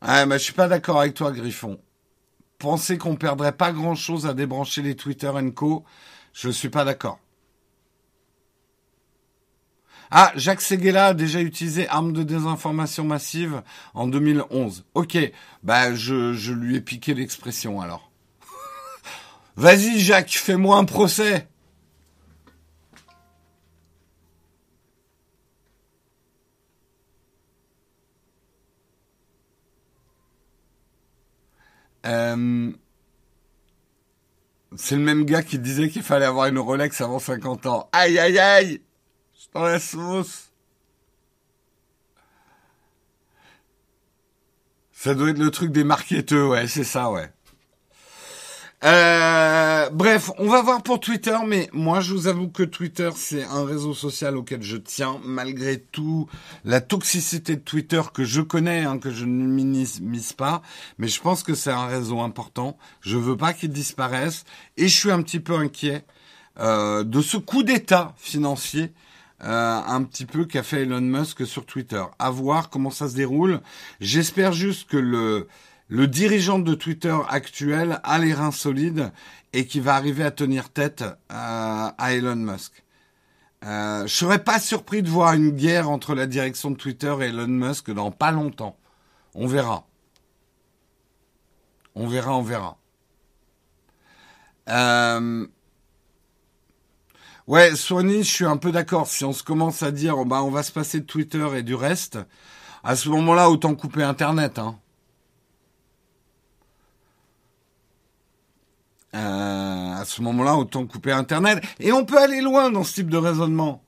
S1: Ah, mais je suis pas d'accord avec toi, Griffon. Penser qu'on perdrait pas grand chose à débrancher les Twitter Co, je suis pas d'accord. Ah, Jacques Seguela a déjà utilisé arme de désinformation massive en 2011. Ok, bah je lui ai piqué l'expression alors. Vas-y, Jacques, fais-moi un procès. Euh, c'est le même gars qui disait qu'il fallait avoir une Rolex avant 50 ans. Aïe, aïe, aïe Je t'en la sauce. Ça doit être le truc des marketeux, ouais, c'est ça, ouais. Euh, bref, on va voir pour Twitter, mais moi je vous avoue que Twitter c'est un réseau social auquel je tiens, malgré tout la toxicité de Twitter que je connais, hein, que je ne minimise pas, mais je pense que c'est un réseau important. Je veux pas qu'il disparaisse et je suis un petit peu inquiet euh, de ce coup d'État financier. Euh, un petit peu qu'a fait Elon Musk sur Twitter. À voir comment ça se déroule. J'espère juste que le le dirigeant de Twitter actuel a les reins solides et qui va arriver à tenir tête euh, à Elon Musk. Euh, je serais pas surpris de voir une guerre entre la direction de Twitter et Elon Musk dans pas longtemps. On verra. On verra, on verra. Euh... Ouais, Sony, je suis un peu d'accord. Si on se commence à dire, bah, on va se passer de Twitter et du reste, à ce moment-là, autant couper Internet. Hein. Euh, à ce moment-là, autant couper Internet. Et on peut aller loin dans ce type de raisonnement.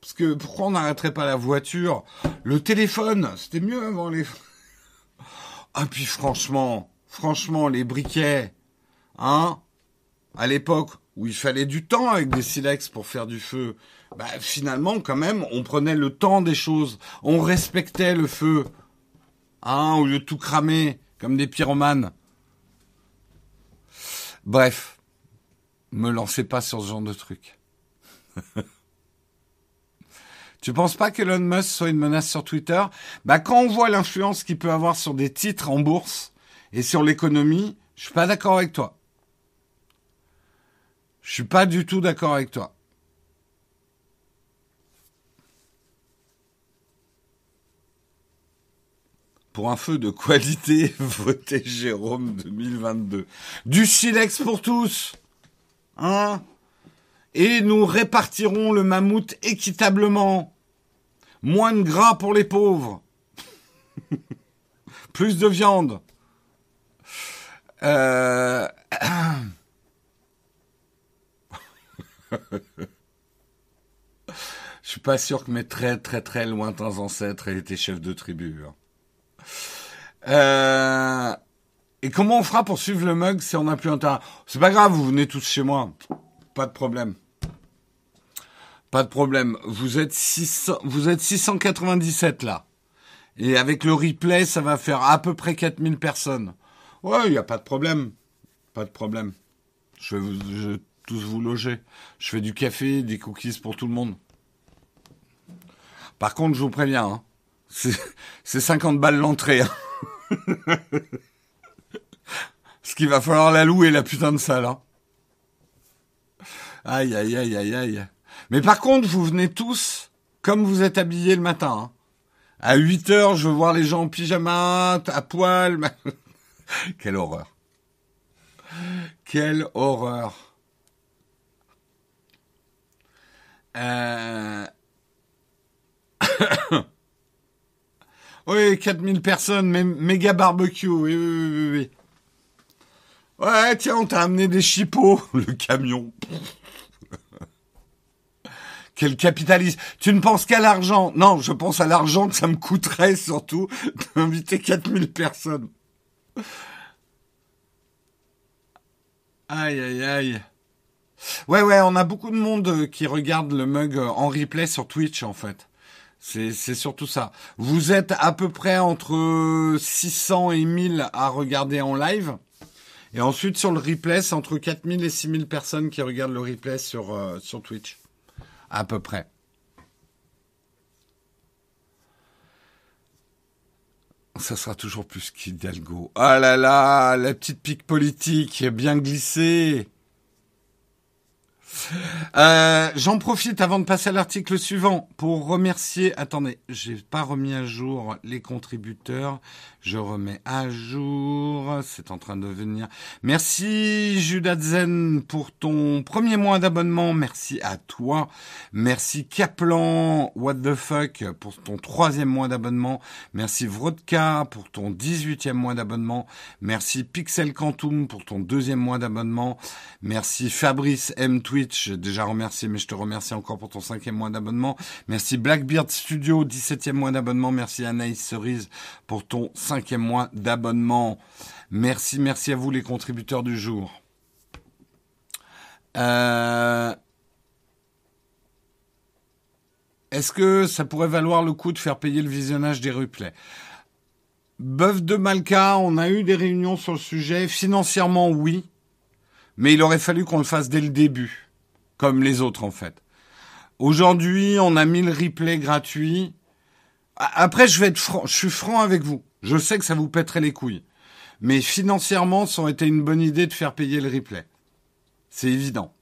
S1: Parce que pourquoi on n'arrêterait pas la voiture Le téléphone, c'était mieux avant les... Ah puis franchement, franchement, les briquets, hein À l'époque où il fallait du temps avec des silex pour faire du feu, bah finalement quand même, on prenait le temps des choses, on respectait le feu, hein, au lieu de tout cramer comme des pyromanes. Bref, me lancez pas sur ce genre de truc. tu penses pas qu'Elon Musk soit une menace sur Twitter? Bah quand on voit l'influence qu'il peut avoir sur des titres en bourse et sur l'économie, je suis pas d'accord avec toi. Je suis pas du tout d'accord avec toi. Pour un feu de qualité, votez Jérôme 2022. Du silex pour tous. Hein? Et nous répartirons le mammouth équitablement. Moins de gras pour les pauvres. Plus de viande. Euh... Je suis pas sûr que mes très très très lointains ancêtres aient été chefs de tribu. Hein. Euh, Et comment on fera pour suivre le mug si on n'a plus un terrain? C'est pas grave, vous venez tous chez moi. Pas de problème. Pas de problème. Vous êtes, 600, vous êtes 697 là. Et avec le replay, ça va faire à peu près 4000 personnes. Ouais, il n'y a pas de problème. Pas de problème. Je vais, vous, tous vous loger. Je fais du café, des cookies pour tout le monde. Par contre, je vous préviens, hein, c'est 50 balles l'entrée. Hein. Ce qu'il va falloir la louer, la putain de salle. Hein. Aïe, aïe, aïe, aïe, aïe. Mais par contre, vous venez tous comme vous êtes habillés le matin. Hein. À 8 heures, je veux voir les gens en pyjama, à poil. Quelle horreur. Quelle horreur. Euh... oui, 4000 personnes, méga barbecue, oui, oui, oui, oui. Ouais, tiens, on t'a amené des chipots, le camion. Quel capitalisme. Tu ne penses qu'à l'argent. Non, je pense à l'argent que ça me coûterait surtout d'inviter 4000 personnes. Aïe, aïe, aïe. Ouais, ouais, on a beaucoup de monde qui regarde le mug en replay sur Twitch, en fait. C'est, surtout ça. Vous êtes à peu près entre 600 et 1000 à regarder en live. Et ensuite, sur le replay, c'est entre 4000 et 6000 personnes qui regardent le replay sur, euh, sur Twitch. À peu près. Ça sera toujours plus qu'Hidalgo. Ah là là, la petite pique politique bien glissée. Euh, j'en profite avant de passer à l'article suivant pour remercier. Attendez, j'ai pas remis à jour les contributeurs. Je remets à jour. C'est en train de venir. Merci Judas Zen pour ton premier mois d'abonnement. Merci à toi. Merci Kaplan. What the fuck pour ton troisième mois d'abonnement. Merci Vrodka pour ton dix-huitième mois d'abonnement. Merci Pixel Quantum pour ton deuxième mois d'abonnement. Merci Fabrice M Twitch. Déjà remercié, mais je te remercie encore pour ton cinquième mois d'abonnement. Merci Blackbeard Studio, dix-septième mois d'abonnement. Merci Anaïs Cerise pour ton cinquième cinquième mois d'abonnement. Merci, merci à vous les contributeurs du jour. Euh, est-ce que ça pourrait valoir le coup de faire payer le visionnage des replays? Bœuf de Malka, on a eu des réunions sur le sujet. Financièrement, oui. Mais il aurait fallu qu'on le fasse dès le début. Comme les autres, en fait. Aujourd'hui, on a mis le replay gratuit. Après, je vais être franc, je suis franc avec vous. Je sais que ça vous pèterait les couilles. Mais financièrement, ça aurait été une bonne idée de faire payer le replay. C'est évident.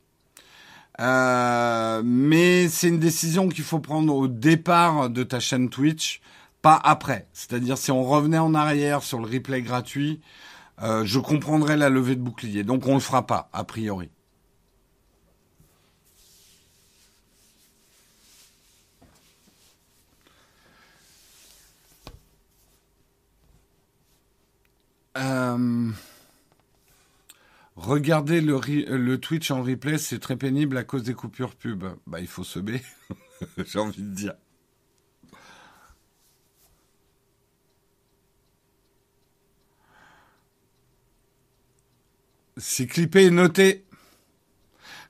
S1: Euh, mais c'est une décision qu'il faut prendre au départ de ta chaîne Twitch, pas après. C'est-à-dire si on revenait en arrière sur le replay gratuit, euh, je comprendrais la levée de bouclier. Donc on le fera pas, a priori. Euh, regarder le, Twitch en replay, c'est très pénible à cause des coupures pub. Bah, il faut se b j'ai envie de dire. C'est clippé et noté.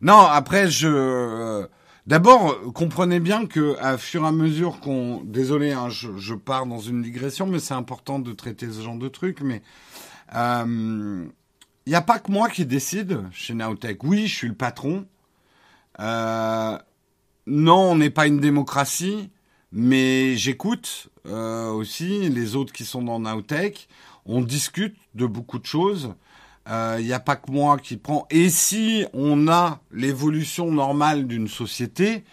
S1: Non, après, je... D'abord, comprenez bien que à fur et à mesure qu'on, désolé, hein, je, je, pars dans une digression, mais c'est important de traiter ce genre de trucs. Mais il euh, n'y a pas que moi qui décide chez Naotech. Oui, je suis le patron. Euh, non, on n'est pas une démocratie, mais j'écoute euh, aussi les autres qui sont dans Naotech. On discute de beaucoup de choses. Il n'y a pas que moi qui prend. Et si on a l'évolution normale d'une société,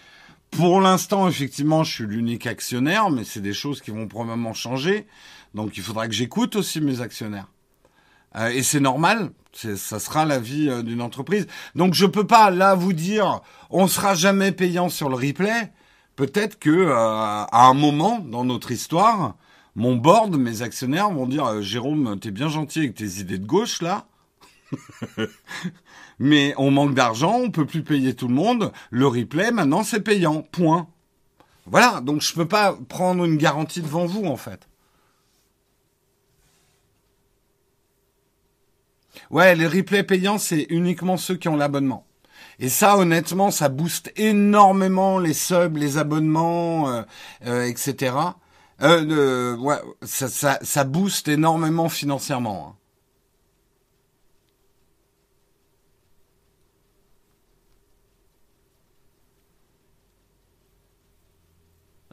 S1: pour l'instant, effectivement, je suis l'unique actionnaire, mais c'est des choses qui vont probablement changer. Donc, il faudra que j'écoute aussi mes actionnaires. Euh, et c'est normal, ça sera la vie euh, d'une entreprise. Donc je peux pas là vous dire on sera jamais payant sur le replay. Peut-être que euh, à un moment dans notre histoire, mon board, mes actionnaires vont dire Jérôme, t'es bien gentil avec tes idées de gauche là. Mais on manque d'argent, on peut plus payer tout le monde. Le replay, maintenant, c'est payant. Point. Voilà. Donc, je peux pas prendre une garantie devant vous, en fait. Ouais, les replays payants, c'est uniquement ceux qui ont l'abonnement. Et ça, honnêtement, ça booste énormément les subs, les abonnements, euh, euh, etc. Euh, ouais, ça, ça, ça, booste énormément financièrement. Hein.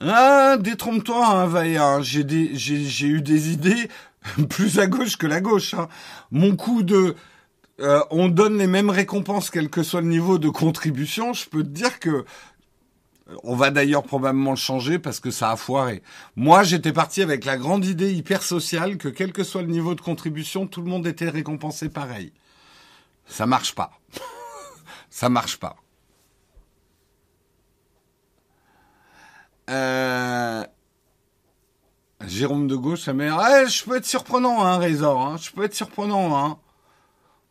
S1: Ah, détrompe-toi, hein, j'ai eu des idées plus à gauche que la gauche. Hein. Mon coup de, euh, on donne les mêmes récompenses quel que soit le niveau de contribution. Je peux te dire que on va d'ailleurs probablement le changer parce que ça a foiré. Moi, j'étais parti avec la grande idée hyper sociale que quel que soit le niveau de contribution, tout le monde était récompensé pareil. Ça marche pas. ça marche pas. Euh... Jérôme de gauche, ça met. je peux être surprenant, hein, Razor. Hein. Je peux être surprenant, hein.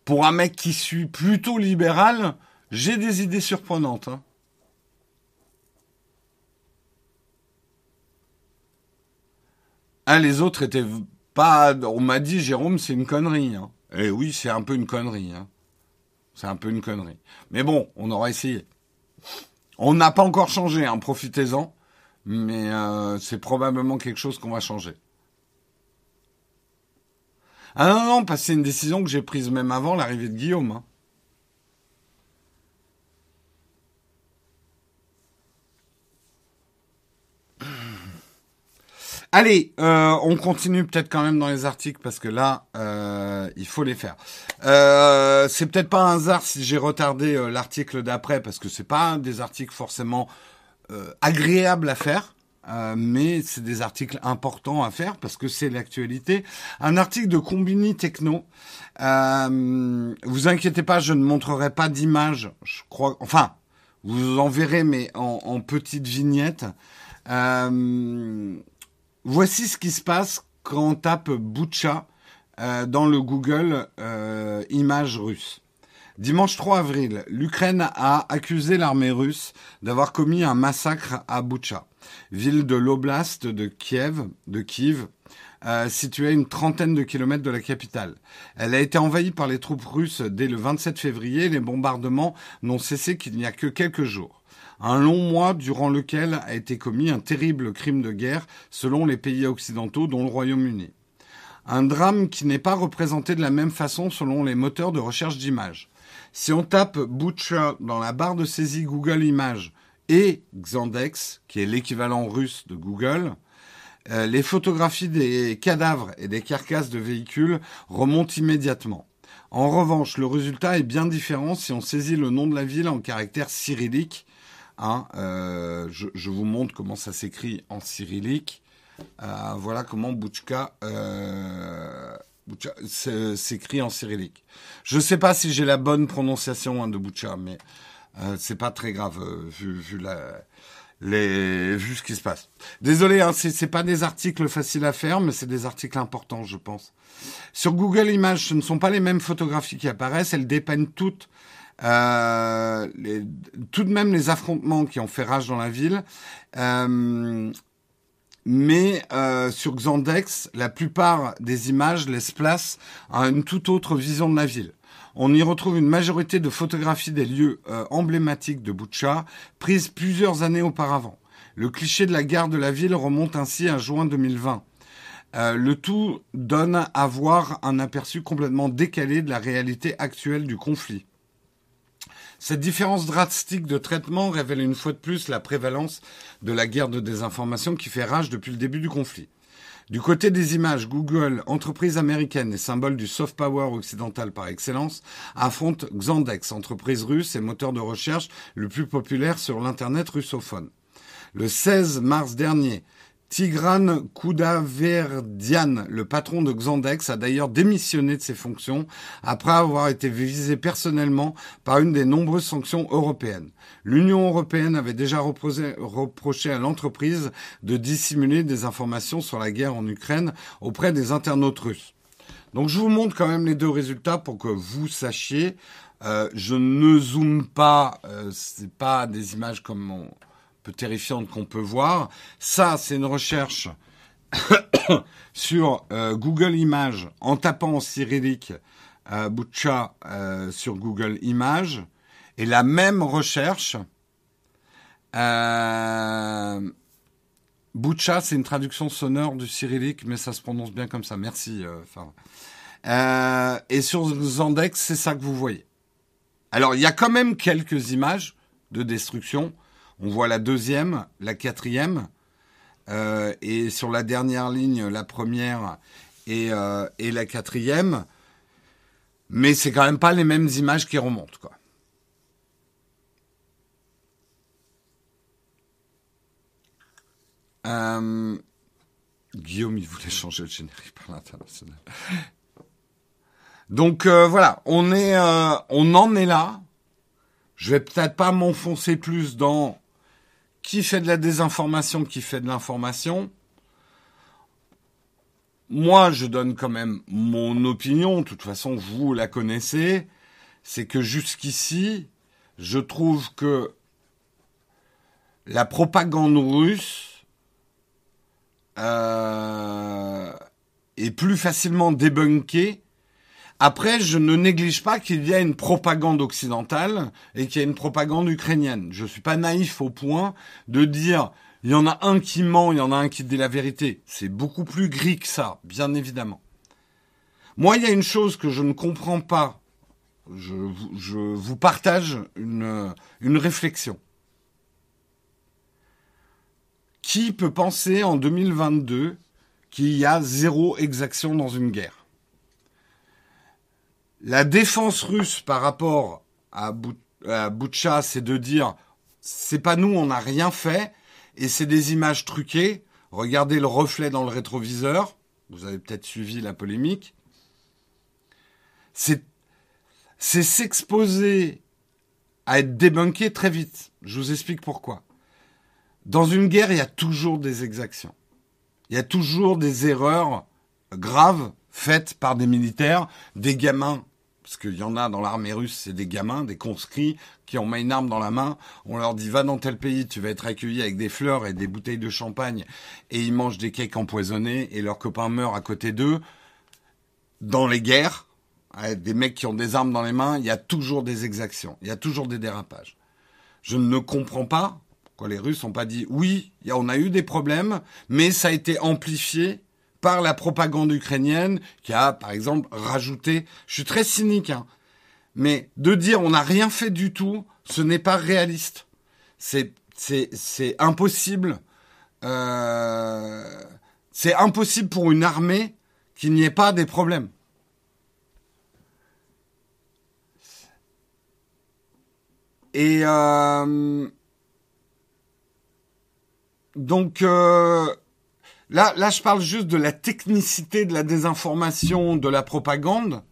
S1: Pour un mec qui suis plutôt libéral, j'ai des idées surprenantes. Hein. Ah, les autres étaient pas. On m'a dit, Jérôme, c'est une connerie. Hein. Et oui, c'est un peu une connerie. Hein. C'est un peu une connerie. Mais bon, on aura essayé. On n'a pas encore changé, hein, profitez-en mais euh, c'est probablement quelque chose qu'on va changer. Ah non, non, parce que c'est une décision que j'ai prise même avant l'arrivée de Guillaume. Hein. Allez, euh, on continue peut-être quand même dans les articles parce que là, euh, il faut les faire. c'est peut-être pas un hasard si j'ai retardé l'article d'après parce que c'est pas des articles forcément agréable à faire. Euh, mais c'est des articles importants à faire parce que c'est l'actualité. Un article de Combini Techno. Euh, vous inquiétez pas, je ne montrerai pas d'image. Je crois, enfin, vous en verrez, mais en, petite vignette. Euh, voici ce qui se passe quand on tape Butcha dans le Google Images russe. Dimanche 3 avril, l'Ukraine a accusé l'armée russe d'avoir commis un massacre à Boucha, ville de l'oblast de Kiev, de Kiev, euh, située à une trentaine de kilomètres de la capitale. Elle a été envahie par les troupes russes dès le 27 février. Les bombardements n'ont cessé qu'il n'y a que quelques jours. Un long mois durant lequel a été commis un terrible crime de guerre selon les pays occidentaux, dont le Royaume-Uni. Un drame qui n'est pas représenté de la même façon selon les moteurs de recherche d'images. Si on tape Butcher dans la barre de saisie Google Images et Xandex, qui est l'équivalent russe de Google, euh, les photographies des cadavres et des carcasses de véhicules remontent immédiatement. En revanche, le résultat est bien différent si on saisit le nom de la ville en caractère cyrillique. Hein, euh, je, vous montre comment ça s'écrit en cyrillique. Euh, voilà comment Butchka s'écrit en cyrillique. Je ne sais pas si j'ai la bonne prononciation hein, de Boucha, mais euh, c'est pas très grave euh, vu, ce qui se passe. Désolé, hein, c'est, pas des articles faciles à faire, mais c'est des articles importants, je pense. Sur Google Images, ce ne sont pas les mêmes photographies qui apparaissent, elles dépeignent toutes. Euh, tout de même les affrontements qui ont fait rage dans la ville. Euh, mais euh, sur Xandex, la plupart des images laissent place à une toute autre vision de la ville. On y retrouve une majorité de photographies des lieux euh, emblématiques de Boucha, prises plusieurs années auparavant. Le cliché de la gare de la ville remonte ainsi à juin 2020. Euh, le tout donne à voir un aperçu complètement décalé de la réalité actuelle du conflit. Cette différence drastique de traitement révèle une fois de plus la prévalence de la guerre de désinformation qui fait rage depuis le début du conflit. Du côté des images, Google, entreprise américaine et symbole du soft power occidental par excellence, affronte Xandex, entreprise russe et moteur de recherche le plus populaire sur l'Internet russophone. Le 16 mars dernier, Tigran Koudaverdian, le patron de Xandex, a d'ailleurs démissionné de ses fonctions après avoir été visé personnellement par une des nombreuses sanctions européennes. L'Union européenne avait déjà reproché à l'entreprise de dissimuler des informations sur la guerre en Ukraine auprès des internautes russes. Donc je vous montre quand même les deux résultats pour que vous sachiez. Euh, je ne zoome pas, euh, c'est pas des images comme on, terrifiante qu'on peut voir. Ça, c'est une recherche sur euh, Google Images en tapant en cyrillique euh, Butcha euh, sur Google Images et la même recherche. Euh, Butcha, c'est une traduction sonore du cyrillique, mais ça se prononce bien comme ça. Merci. et sur Zandex, c'est ça que vous voyez. Alors, il y a quand même quelques images de destruction. On voit la deuxième, la quatrième, et sur la dernière ligne, la première et, et la quatrième. Mais c'est quand même pas les mêmes images qui remontent. Euh, Guillaume, il voulait changer le générique par l'international. Donc euh, voilà, on euh, on en est là. Je vais peut-être pas m'enfoncer plus dans qui fait de la désinformation, qui fait de l'information? Moi, je donne quand même mon opinion. De toute façon, vous la connaissez. C'est que jusqu'ici, je trouve que la propagande russe euh, est plus facilement débunkée. Après, je ne néglige pas qu'il y a une propagande occidentale et qu'il y a une propagande ukrainienne. Je ne suis pas naïf au point de dire il y en a un qui ment, il y en a un qui dit la vérité. C'est beaucoup plus gris que ça, bien évidemment. Moi, il y a une chose que je ne comprends pas. Je, vous partage une, une réflexion. Qui peut penser en 2022 qu'il y a zéro exaction dans une guerre? La défense russe par rapport à, Boucha, c'est de dire c'est pas nous, on n'a rien fait, et c'est des images truquées. Regardez le reflet dans le rétroviseur. Vous avez peut-être suivi la polémique. C'est s'exposer à être débunké très vite. Je vous explique pourquoi. Dans une guerre, il y a toujours des exactions. Il y a toujours des erreurs graves faites par des militaires, des gamins parce qu'il y en a dans l'armée russe, c'est des gamins, des conscrits, qui ont mis une arme dans la main. On leur dit va dans tel pays, tu vas être accueilli avec des fleurs et des bouteilles de champagne, et ils mangent des cakes empoisonnés, et leurs copains meurent à côté d'eux. Dans les guerres, avec des mecs qui ont des armes dans les mains, il y a toujours des exactions, il y a toujours des dérapages. Je ne comprends pas pourquoi les Russes n'ont pas dit oui, on a eu des problèmes, mais ça a été amplifié par la propagande ukrainienne qui a, par exemple, rajouté, je suis très cynique, hein, mais de dire on n'a rien fait du tout, ce n'est pas réaliste. C'est, impossible. Euh, c'est impossible pour une armée qu'il n'y ait pas des problèmes. Et euh, donc, euh, Là, je parle juste de la technicité de la désinformation, de la propagande.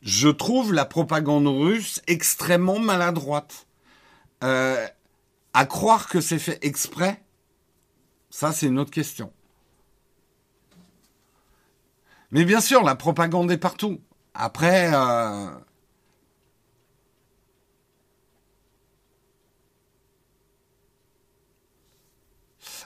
S1: Je trouve la propagande russe extrêmement maladroite. Euh, à croire que c'est fait exprès, ça c'est une autre question. Mais bien sûr, la propagande est partout. Après, euh,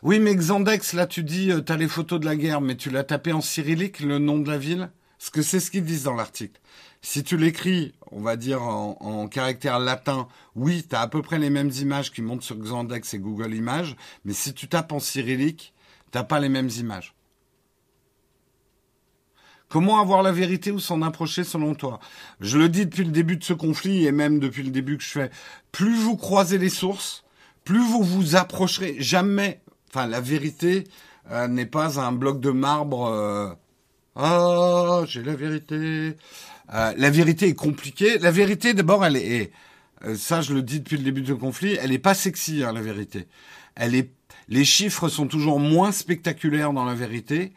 S1: Oui, mais Xandex, là, tu dis, euh, tu as les photos de la guerre, mais tu l'as tapé en cyrillique, le nom de la ville? Parce que c'est ce qu'ils disent dans l'article. Si tu l'écris, on va dire en, caractère latin, oui, tu as à peu près les mêmes images qui montent sur Xandex et Google Images, mais si tu tapes en cyrillique, t'as pas les mêmes images. Comment avoir la vérité ou s'en approcher selon toi? Je le dis depuis le début de ce conflit et même depuis le début que je fais. Plus vous croisez les sources, plus vous vous approcherez. Jamais La vérité euh, n'est pas un bloc de marbre. Euh, ah, j'ai la vérité. Euh, la vérité est compliquée. La vérité, d'abord, elle est, ça, je le dis depuis le début du conflit, elle est pas sexy, hein, la vérité. Elle est, les chiffres sont toujours moins spectaculaires dans la vérité.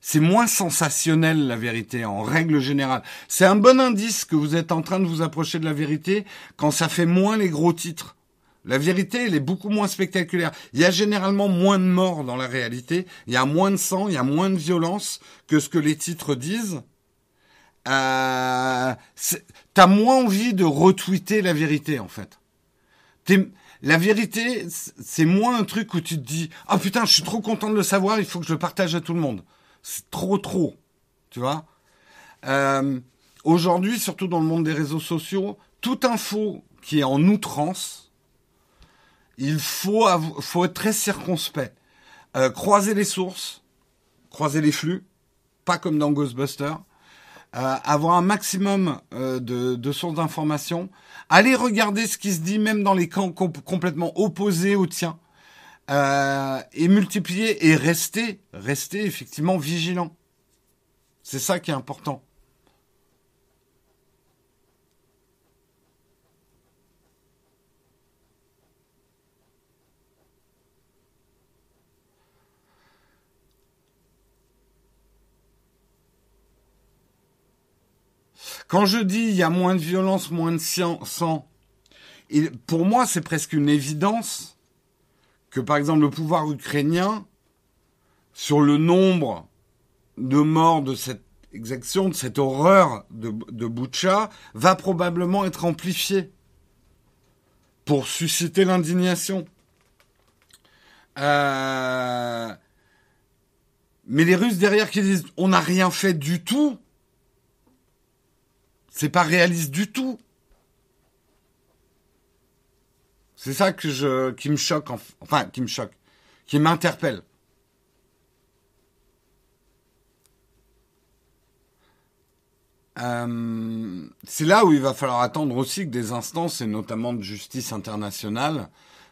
S1: c'est moins sensationnel la vérité en règle générale. C'est un bon indice que vous êtes en train de vous approcher de la vérité quand ça fait moins les gros titres. La vérité, elle est beaucoup moins spectaculaire. Il y a généralement moins de morts dans la réalité. Il y a moins de sang, il y a moins de violence que ce que les titres disent. Euh, T'as moins envie de retweeter la vérité, en fait. La vérité, c'est moins un truc où tu te dis « Ah oh, putain, je suis trop content de le savoir, il faut que je le partage à tout le monde. » C'est trop trop, tu vois Euh, aujourd'hui, surtout dans le monde des réseaux sociaux, toute info qui est en outrance, il faut, être très circonspect. Euh, croiser les sources, croiser les flux, pas comme dans Ghostbusters. Euh, avoir un maximum euh, de, de, sources d'informations. Aller regarder ce qui se dit même dans les camps complètement opposés au tien. et multiplier et rester, rester effectivement vigilant. C'est ça qui est important. Quand je dis il y a moins de violence, moins de sang, pour moi c'est presque une évidence que par exemple le pouvoir ukrainien, sur le nombre de morts de cette exaction, de cette horreur de, de va probablement être amplifié pour susciter l'indignation. Euh, mais les Russes derrière qui disent on n'a rien fait du tout, c'est pas réaliste du tout. C'est ça qui me choque, enfin, qui me choque, qui m'interpelle. Euh, c'est là où il va falloir attendre aussi que des instances, et notamment de justice internationale,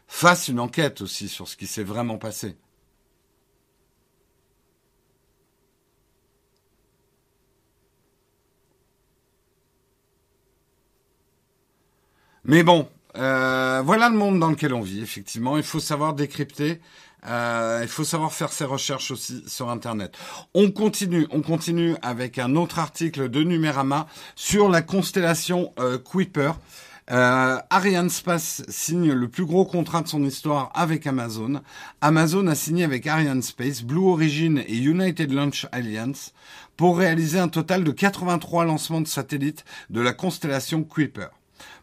S1: fassent une enquête aussi sur ce qui s'est vraiment passé. Mais bon, euh, voilà le monde dans lequel on vit, effectivement. Il faut savoir décrypter. Euh, il faut savoir faire ses recherches aussi sur Internet. On continue, on continue avec un autre article de Numérama sur la constellation euh, Kuiper. Euh, Ariane Space signe le plus gros contrat de son histoire avec Amazon. Amazon a signé avec Ariane Space, Blue Origin et United Launch Alliance pour réaliser un total de 83 lancements de satellites de la constellation Kuiper.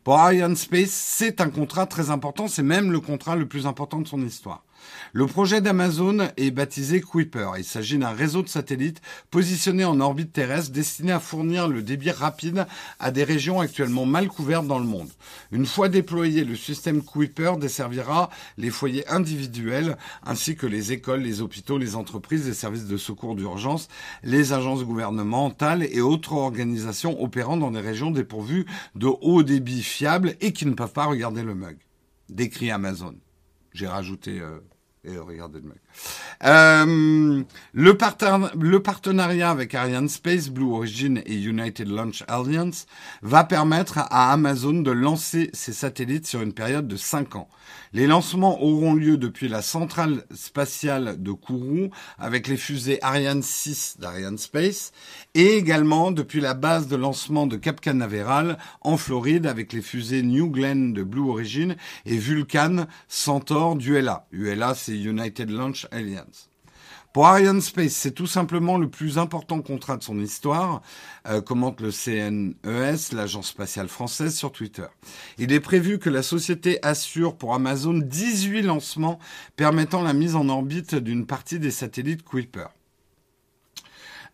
S1: Pour Ariane Space, c'est un contrat très important, c'est même le contrat le plus important de son histoire. Le projet d'Amazon est baptisé Kuiper. Il s'agit d'un réseau de satellites positionné en orbite terrestre destiné à fournir le débit rapide à des régions actuellement mal couvertes dans le monde. Une fois déployé, le système Kuiper desservira les foyers individuels ainsi que les écoles, les hôpitaux, les entreprises, les services de secours d'urgence, les agences gouvernementales et autres organisations opérant dans des régions dépourvues de haut débit fiable et qui ne peuvent pas regarder le mug. Décrit Amazon. J'ai rajouté euh, et regardez le mec. Euh, le, partenariat avec Ariane Space, Blue Origin et United Launch Alliance va permettre à Amazon de lancer ses satellites sur une période de 5 ans. Les lancements auront lieu depuis la centrale spatiale de Kourou avec les fusées Ariane 6 d'Ariane Space et également depuis la base de lancement de Cap Canaveral en Floride avec les fusées New Glenn de Blue Origin et Vulcan Centaur d'ULA. ULA, c'est United Launch Alliance. Pour Ariane Space, c'est tout simplement le plus important contrat de son histoire, euh, commente le CNES, l'agence spatiale française, sur Twitter. Il est prévu que la société assure pour Amazon 18 lancements permettant la mise en orbite d'une partie des satellites Kuiper.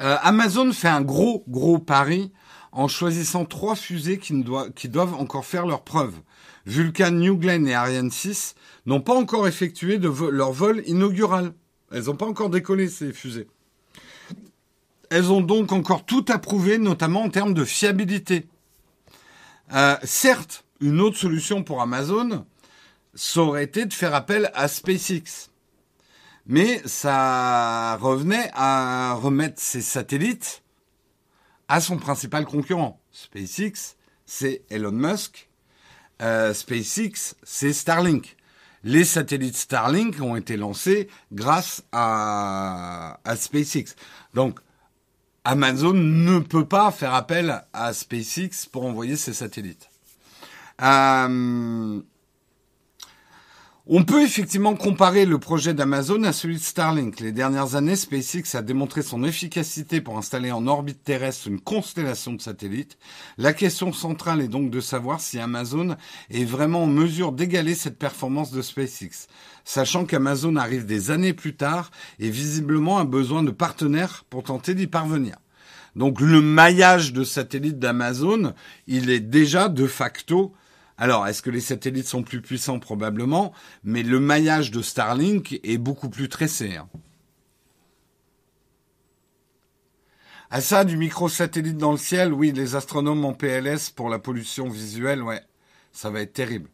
S1: Euh, Amazon fait un gros, gros pari en choisissant trois fusées qui, qui doivent encore faire leurs preuves. Vulcan, New Glenn et Ariane 6 n'ont pas encore effectué leur vol inaugural. Elles n'ont pas encore décollé ces fusées. Elles ont donc encore tout à prouver, notamment en termes de fiabilité. Euh, certes, une autre solution pour Amazon, ça aurait été de faire appel à SpaceX. Mais ça revenait à remettre ses satellites à son principal concurrent. SpaceX, c'est Elon Musk. Euh, SpaceX, c'est Starlink les satellites Starlink ont été lancés grâce à, SpaceX. Donc, Amazon ne peut pas faire appel à SpaceX pour envoyer ses satellites. Euh, on peut effectivement comparer le projet d'Amazon à celui de Starlink. Les dernières années, SpaceX a démontré son efficacité pour installer en orbite terrestre une constellation de satellites. La question centrale est donc de savoir si Amazon est vraiment en mesure d'égaler cette performance de SpaceX, sachant qu'Amazon arrive des années plus tard et visiblement a besoin de partenaires pour tenter d'y parvenir. Donc le maillage de satellites d'Amazon, il est déjà de facto. Alors, est-ce que les satellites sont plus puissants? Probablement, mais le maillage de Starlink est beaucoup plus tressé. Hein. Ah ça, du microsatellite dans le ciel, oui, les astronomes en PLS pour la pollution visuelle, ouais, ça va être terrible.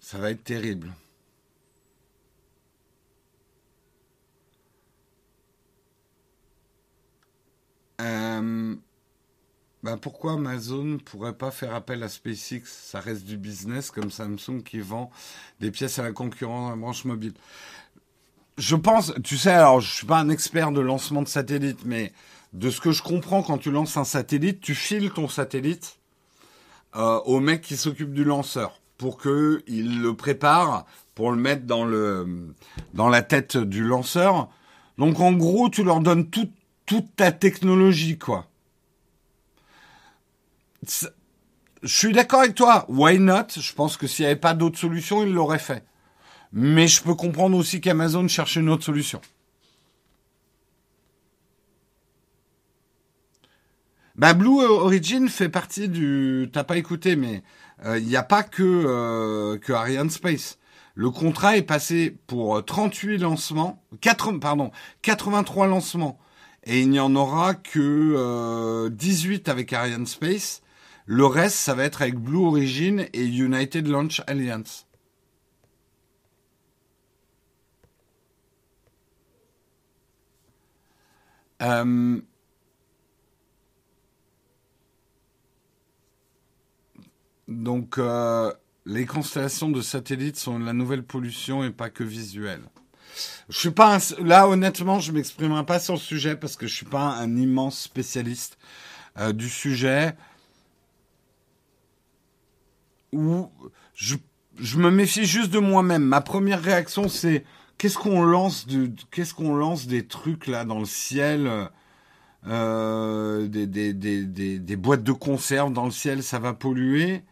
S1: Ça va être terrible. Euh, ben pourquoi Amazon ne pourrait pas faire appel à SpaceX? Ça reste du business comme Samsung qui vend des pièces à la concurrence à la branche mobile. Je pense, tu sais, alors je suis pas un expert de lancement de satellite, mais de ce que je comprends, quand tu lances un satellite, tu files ton satellite euh, au mec qui s'occupe du lanceur pour qu'il le prépare pour le mettre dans le dans la tête du lanceur. Donc en gros, tu leur donnes toute toute ta technologie, quoi. Je suis d'accord avec toi. Why not? Je pense que s'il n'y avait pas d'autre solution, il l'aurait fait. Mais je peux comprendre aussi qu'Amazon cherche une autre solution. Bah, Blue Origin fait partie du. T'as pas écouté, mais euh, il n'y a pas que euh, Ariane Space. Le contrat est passé pour 38 lancements, 4, pardon, 83 lancements, et il n'y en aura que 18 euh, avec Ariane Space. Le reste, ça va être avec Blue Origin et United Launch Alliance. Euh, donc, euh, les constellations de satellites sont la nouvelle pollution et pas que visuelle. Je suis pas là honnêtement, je m'exprimerai pas sur le sujet parce que je suis pas un immense spécialiste euh, du sujet. Ou je, je me méfie juste de moi-même. Ma première réaction c'est qu'est-ce qu'on lance de, qu'est-ce qu'on lance des trucs là dans le ciel, euh, des, des, des, des, boîtes de conserve dans le ciel, ça va polluer?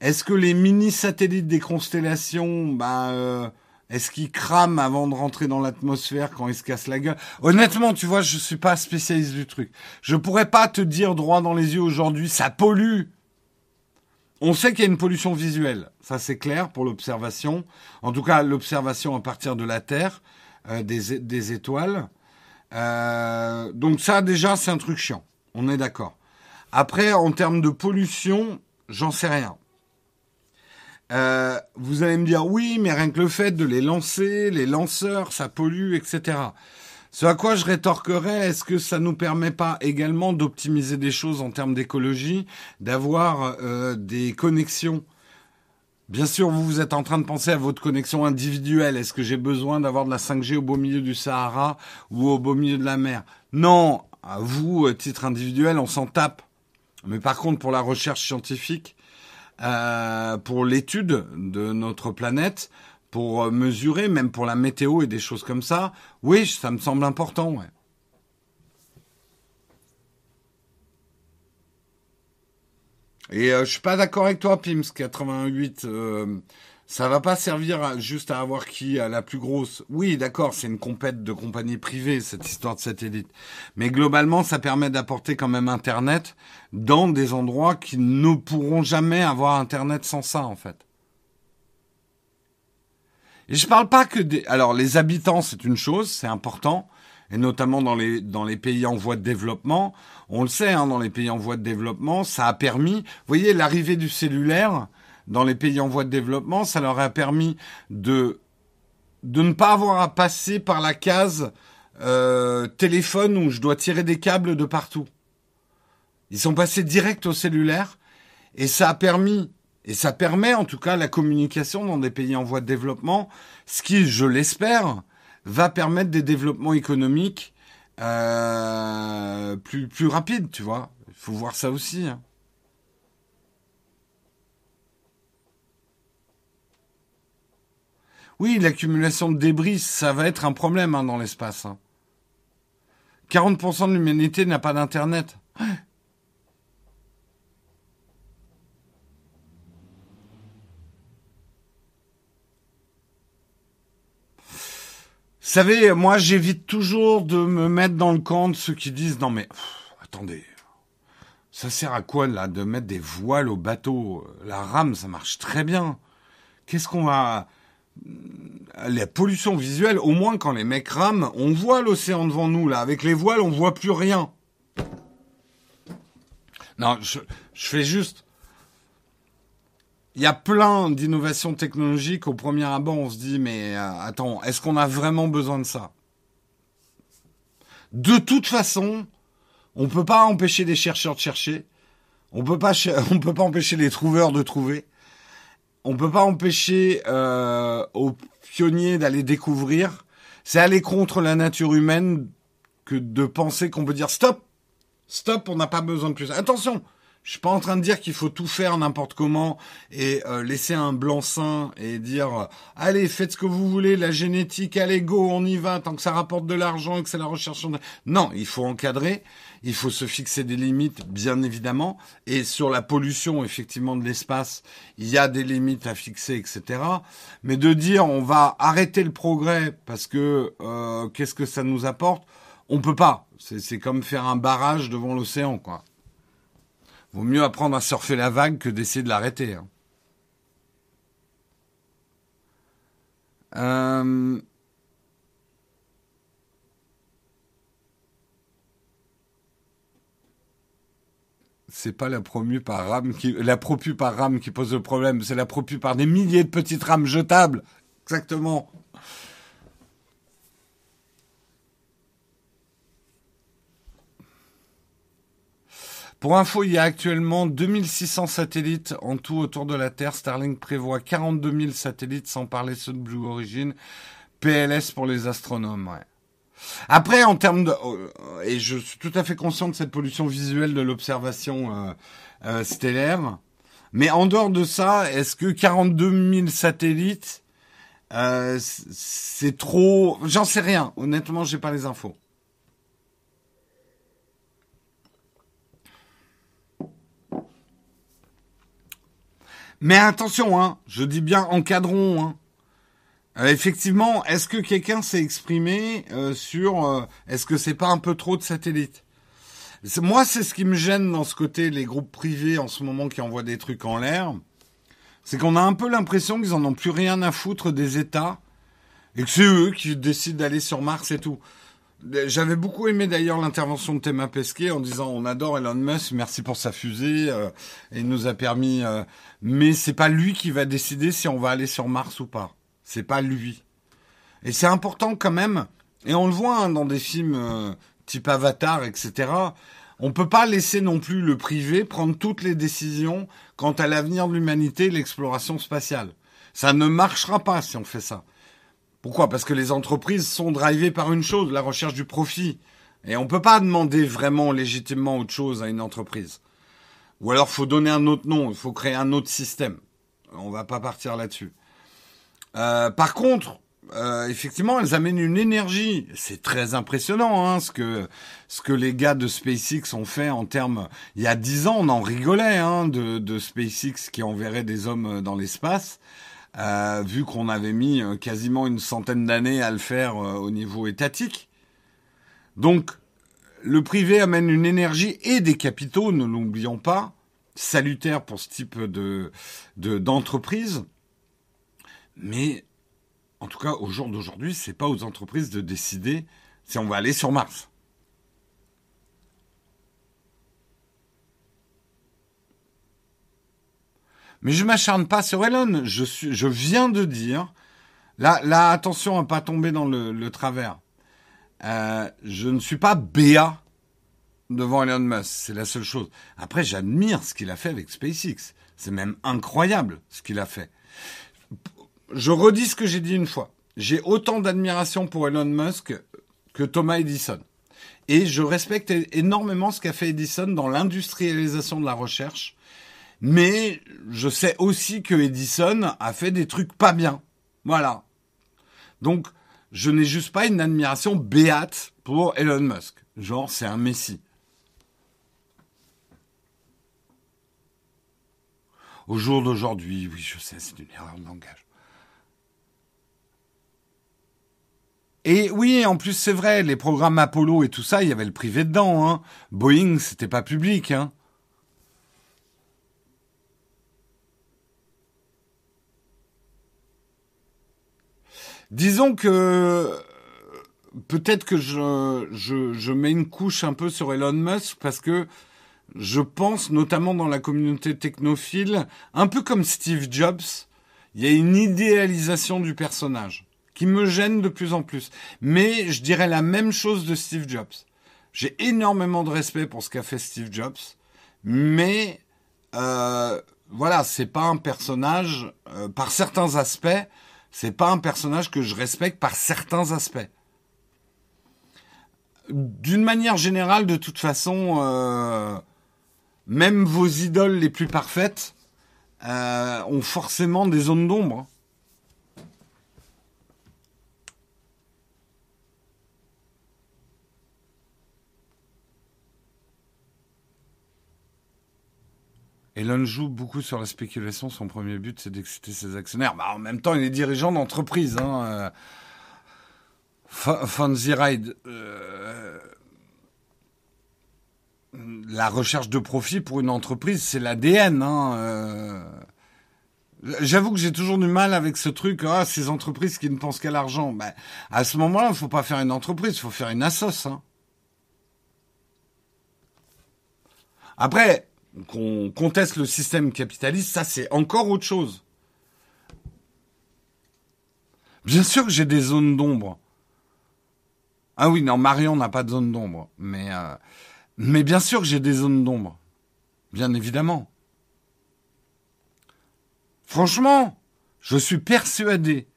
S1: Est-ce que les mini satellites des constellations, bah, euh, est-ce qu'ils crament avant de rentrer dans l'atmosphère quand ils se cassent la gueule? Honnêtement, tu vois, je suis pas spécialiste du truc. Je pourrais pas te dire droit dans les yeux aujourd'hui, ça pollue. On sait qu'il y a une pollution visuelle, ça c'est clair pour l'observation. En tout cas, l'observation à partir de la Terre, euh, des, étoiles. Euh, donc ça déjà c'est un truc chiant, on est d'accord. Après, en termes de pollution, j'en sais rien. Euh, vous allez me dire oui, mais rien que le fait de les lancer, les lanceurs, ça pollue, etc. Ce à quoi je rétorquerais, est-ce que ça nous permet pas également d'optimiser des choses en termes d'écologie, d'avoir euh, des connexions? Bien sûr, vous, vous êtes en train de penser à votre connexion individuelle. Est-ce que j'ai besoin d'avoir de la 5G au beau milieu du Sahara ou au beau milieu de la mer? Non, à vous, titre individuel, on s'en tape. Mais par contre, pour la recherche scientifique, euh, pour l'étude de notre planète, pour euh, mesurer, même pour la météo et des choses comme ça, oui, ça me semble important. Ouais. Et euh, je suis pas d'accord avec toi, Pims 88. Euh, ça va pas servir juste à avoir qui a la plus grosse. Oui, d'accord, c'est une compète de compagnie privée cette histoire de satellite. Mais globalement, ça permet d'apporter quand même Internet dans des endroits qui ne pourront jamais avoir Internet sans ça, en fait. Et je parle pas que des... Alors, les habitants, c'est une chose, c'est important, et notamment dans les, dans les pays en voie de développement. On le sait, hein, dans les pays en voie de développement, ça a permis... Vous voyez, l'arrivée du cellulaire dans les pays en voie de développement, ça leur a permis de, de ne pas avoir à passer par la case euh, téléphone où je dois tirer des câbles de partout. Ils sont passés direct au cellulaire et ça a permis et ça permet en tout cas la communication dans des pays en voie de développement, ce qui, je l'espère, va permettre des développements économiques euh, plus, rapides, tu vois. Il faut voir ça aussi. Hein. Oui, l'accumulation de débris, ça va être un problème hein, dans l'espace. 40% hein. de l'humanité n'a pas d'Internet. Savez, moi, j'évite toujours de me mettre dans le camp de ceux qui disent non mais attendez, ça sert à quoi là de mettre des voiles au bateau? La rame, ça marche très bien. Qu'est-ce qu'on va la pollution visuelle, au moins quand les mecs rament, on voit l'océan devant nous là. Avec les voiles, on voit plus rien. Non, je, je fais juste. Il y a plein d'innovations technologiques. Au premier abord, on se dit, mais euh, attends, est-ce qu'on a vraiment besoin de ça? De toute façon, on ne peut pas empêcher les chercheurs de chercher. On peut pas, peut pas empêcher les trouveurs de trouver. On peut pas empêcher euh, aux pionniers d'aller découvrir. C'est aller contre la nature humaine que de penser qu'on peut dire stop, stop, on n'a pas besoin de plus. Attention, je suis pas en train de dire qu'il faut tout faire n'importe comment et euh, laisser un blanc-seing et dire euh, allez faites ce que vous voulez la génétique allez go on y va tant que ça rapporte de l'argent et que c'est la recherche non il faut encadrer il faut se fixer des limites bien évidemment et sur la pollution effectivement de l'espace il y a des limites à fixer etc mais de dire on va arrêter le progrès parce que euh, qu'est-ce que ça nous apporte? On peut pas. C'est comme faire un barrage devant l'océan quoi Vaut mieux apprendre à surfer la vague que d'essayer de l'arrêter. Hein. Euh... C'est pas la promu par rame qui, la propu par rame qui pose le problème, c'est la propu par des milliers de petites rames jetables. Exactement. Pour info, il y a actuellement 2600 satellites en tout autour de la Terre. Starlink prévoit 42 000 satellites, sans parler ceux de Blue Origin. PLS pour les astronomes, ouais. Après, en termes de... Euh, et je suis tout à fait conscient de cette pollution visuelle de l'observation euh, euh, stellaire. Mais en dehors de ça, est-ce que 42 000 satellites, c'est trop... J'en sais rien. Honnêtement, j'ai pas les infos. Mais attention, hein, je dis bien encadrons. Hein. Euh, effectivement, est-ce que quelqu'un s'est exprimé euh, sur euh, est-ce que c'est pas un peu trop de satellites? Moi, c'est ce qui me gêne dans ce côté les groupes privés en ce moment qui envoient des trucs en l'air, c'est qu'on a un peu l'impression qu'ils en ont plus rien à foutre des États et que c'est eux qui décident d'aller sur Mars et tout. J'avais beaucoup aimé d'ailleurs l'intervention de Thomas Pesquet en disant on adore Elon Musk, merci pour sa fusée, euh, et nous a permis. Euh, mais c'est pas lui qui va décider si on va aller sur Mars ou pas. C'est pas lui. Et c'est important quand même. Et on le voit hein, dans des films euh, type Avatar, etc. On peut pas laisser non plus le privé prendre toutes les décisions quant à l'avenir de l'humanité l'exploration spatiale. Ça ne marchera pas si on fait ça. Pourquoi? Parce que les entreprises sont drivées par une chose, la recherche du profit. Et on ne peut pas demander vraiment légitimement autre chose à une entreprise. Ou alors faut donner un autre nom, il faut créer un autre système. On va pas partir là-dessus. Euh, par contre, euh, effectivement, elles amènent une énergie. C'est très impressionnant hein, ce que ce que les gars de SpaceX ont fait en termes. Il y a dix ans, on en rigolait hein, de, de SpaceX qui enverrait des hommes dans l'espace. Euh, vu qu'on avait mis euh, quasiment une centaine d'années à le faire euh, au niveau étatique. Donc, le privé amène une énergie et des capitaux, ne l'oublions pas, salutaires pour ce type de d'entreprise. Mais en tout cas, au jour d'aujourd'hui, c'est pas aux entreprises de décider si on va aller sur Mars. Mais je m'acharne pas sur Elon. Je, suis, je viens de dire, là, attention à pas tomber dans le, travers. Euh, je ne suis pas béat devant Elon Musk. C'est la seule chose. Après, j'admire ce qu'il a fait avec SpaceX. C'est même incroyable ce qu'il a fait. Je redis ce que j'ai dit une fois. J'ai autant d'admiration pour Elon Musk que Thomas Edison. Et je respecte énormément ce qu'a fait Edison dans l'industrialisation de la recherche mais je sais aussi que Edison a fait des trucs pas bien. Voilà. Donc, je n'ai juste pas une admiration béate pour Elon Musk. Genre, c'est un messie. Au jour d'aujourd'hui, oui, je sais, c'est une erreur de langage. Et oui, en plus c'est vrai, les programmes Apollo et tout ça, il y avait le privé dedans. Hein. Boeing, c'était pas public. Hein. Disons que peut-être que je, je, je, mets une couche un peu sur Elon Musk parce que je pense, notamment dans la communauté technophile, un peu comme Steve Jobs, il y a une idéalisation du personnage qui me gêne de plus en plus. Mais je dirais la même chose de Steve Jobs. J'ai énormément de respect pour ce qu'a fait Steve Jobs, mais euh, voilà, c'est pas un personnage euh, par certains aspects, c'est pas un personnage que je respecte par certains aspects. D'une manière générale, de toute façon, euh, même vos idoles les plus parfaites euh, ont forcément des zones d'ombre. Elon joue beaucoup sur la spéculation. Son premier but, c'est d'exciter ses actionnaires. Bah, en même temps, il est dirigeant d'entreprise. Hein. Fonzie Ride. Euh, la recherche de profit pour une entreprise, c'est l'ADN. Hein, euh. J'avoue que j'ai toujours du mal avec ce truc, ah, ces entreprises qui ne pensent qu'à l'argent. Ben, à ce moment-là, il faut pas faire une entreprise, il faut faire une assoce. Hein. Après, qu'on conteste le système capitaliste, ça c'est encore autre chose. Bien sûr que j'ai des zones d'ombre. Ah oui, non, Marion n'a pas de zone d'ombre, mais euh, mais bien sûr que j'ai des zones d'ombre. Bien évidemment. Franchement, je suis persuadé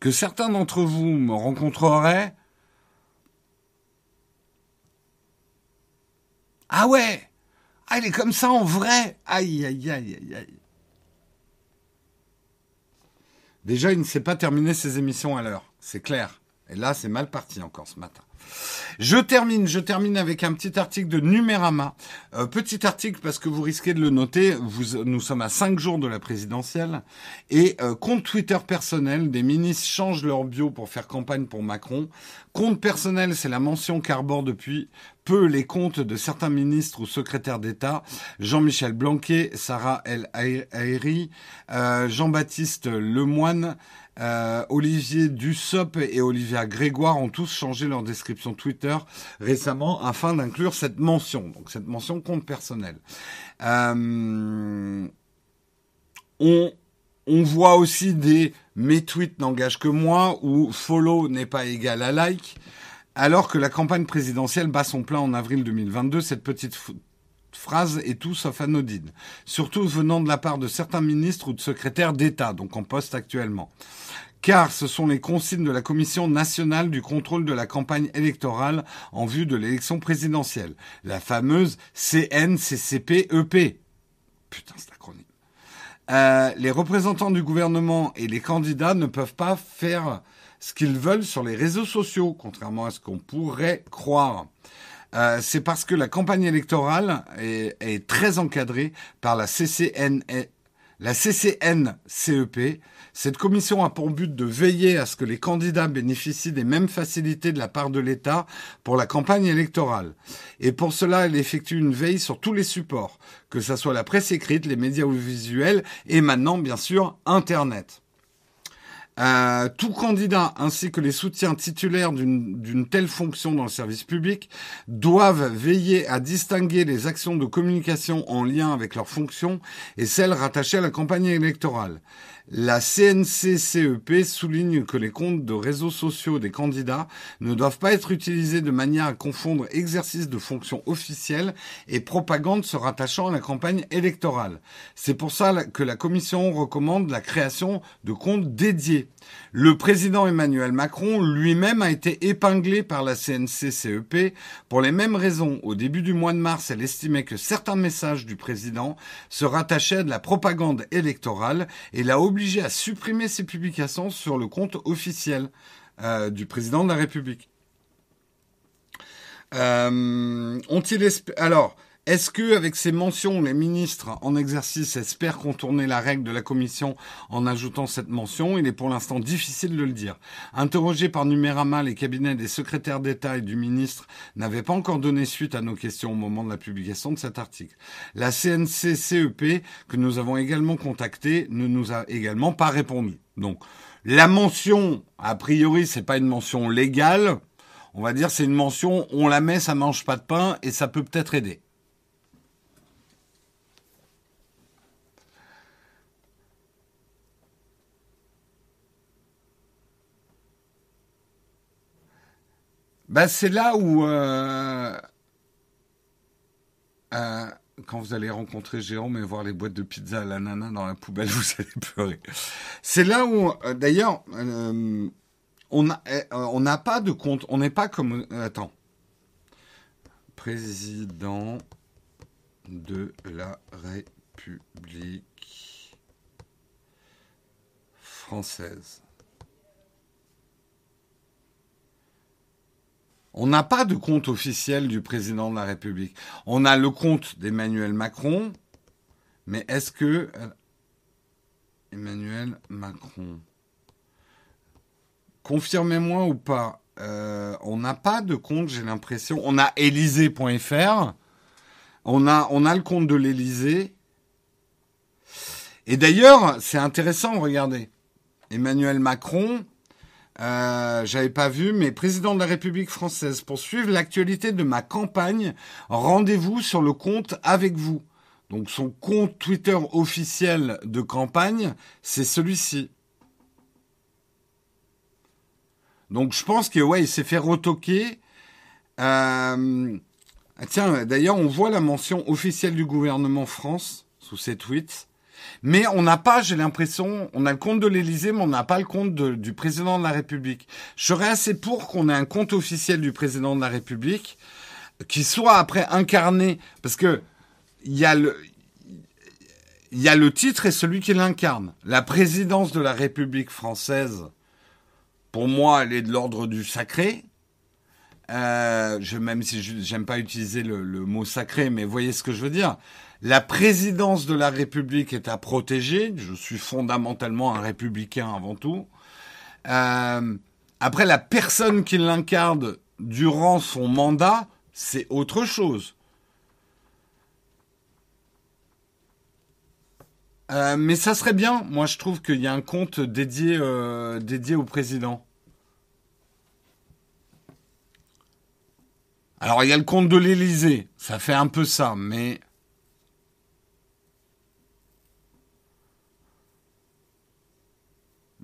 S1: que certains d'entre vous me rencontreraient. Ah ouais Ah, il est comme ça en vrai Aïe, aïe, aïe, aïe, aïe. Déjà, il ne sait pas terminer ses émissions à l'heure, c'est clair. Et là, c'est mal parti encore ce matin. Je termine, je termine avec un petit article de Numérama. Euh, petit article parce que vous risquez de le noter. Nous sommes à cinq jours de la présidentielle et euh, compte Twitter personnel, des ministres changent leur bio pour faire campagne pour Macron. Compte personnel, c'est la mention qu'arbore depuis peu les comptes de certains ministres ou secrétaires d'État, Jean-Michel Blanquet, Sarah El Haïry, euh, Jean-Baptiste Lemoine, euh, Olivier Dussopt et Olivia Grégoire ont tous changé leur description Twitter récemment afin d'inclure cette mention, donc cette mention compte personnel. Euh, on voit aussi des mes tweets n'engagent que moi ou follow n'est pas égal à like. Alors que la campagne présidentielle bat son plein en avril 2022, cette petite phrase est tout sauf anodine, surtout venant de la part de certains ministres ou de secrétaires d'État, donc en poste actuellement car ce sont les consignes de la Commission nationale du contrôle de la campagne électorale en vue de l'élection présidentielle, la fameuse CNCCP-EP. Putain, c'est acronyme. Euh, les représentants du gouvernement et les candidats ne peuvent pas faire ce qu'ils veulent sur les réseaux sociaux, contrairement à ce qu'on pourrait croire. Euh, c'est parce que la campagne électorale est, très encadrée par la CCN, la CCN-CEP, cette commission a pour but de veiller à ce que les candidats bénéficient des mêmes facilités de la part de l'État pour la campagne électorale. Et pour cela, elle effectue une veille sur tous les supports, que ce soit la presse écrite, les médias audiovisuels et maintenant, bien sûr, Internet. Euh, tout candidat ainsi que les soutiens titulaires d'une telle fonction dans le service public doivent veiller à distinguer les actions de communication en lien avec leur fonction et celles rattachées à la campagne électorale. La CNCCEP souligne que les comptes de réseaux sociaux des candidats ne doivent pas être utilisés de manière à confondre exercice de fonction officielle et propagande se rattachant à la campagne électorale. C'est pour ça que la Commission recommande la création de comptes dédiés. Le président Emmanuel Macron lui-même a été épinglé par la CNCCEP pour les mêmes raisons. Au début du mois de mars, elle estimait que certains messages du président se rattachaient à de la propagande électorale et l'a obligé à supprimer ses publications sur le compte officiel euh, du président de la République. Euh, alors Est-ce que, avec ces mentions, les ministres en exercice espèrent contourner la règle de la commission en ajoutant cette mention? Il est pour l'instant difficile de le dire. Interrogé par Numérama, les cabinets des secrétaires d'État et du ministre n'avaient pas encore donné suite à nos questions au moment de la publication de cet article. La CNC-CEP, que nous avons également contactée, ne nous a également pas répondu. Donc, la mention, a priori, c'est pas une mention légale. On va dire c'est une mention, on la met, ça mange pas de pain et ça peut peut-être aider. Ben, c'est là où, euh, euh, quand vous allez rencontrer Jérôme et voir les boîtes de pizza à la nana dans la poubelle, vous allez pleurer. C'est là où, euh, d'ailleurs, on n'a pas de compte, on n'est pas comme... attends. Président de la République française. On n'a pas de compte officiel du président de la République. On a le compte d'Emmanuel Macron, mais est-ce que euh, Emmanuel Macron Confirmez-moi ou pas. Euh, on n'a pas de compte, j'ai l'impression. On a élysée.fr. On a, on a le compte de l'Élysée. Et d'ailleurs, c'est intéressant, regardez. Emmanuel Macron, euh, j'avais pas vu, mais président de la République française, pour suivre l'actualité de ma campagne, rendez-vous sur le compte avec vous. Donc son compte Twitter officiel de campagne, c'est celui-ci. Donc je pense que ouais, il s'est fait retoquer. Euh, tiens, d'ailleurs, on voit la mention officielle du gouvernement France sous ces tweets. Mais on n'a pas, j'ai l'impression, on a le compte de l'Élysée, mais on n'a pas le compte du président de la République. Je serais assez pour qu'on ait un compte officiel du président de la République qui soit après incarné, parce que il y a le, il y a le titre et celui qui l'incarne. La présidence de la République française, pour moi, elle est de l'ordre du sacré. Euh, même si j'aime pas utiliser le, mot sacré, mais voyez ce que je veux dire. La présidence de la République est à protéger. Je suis fondamentalement un républicain avant tout. Euh, après, la personne qui l'incarne durant son mandat, c'est autre chose. Euh, mais ça serait bien. Moi, je trouve qu'il y a un compte dédié, euh, dédié au président. Alors, il y a le compte de l'Élysée. Ça fait un peu ça, mais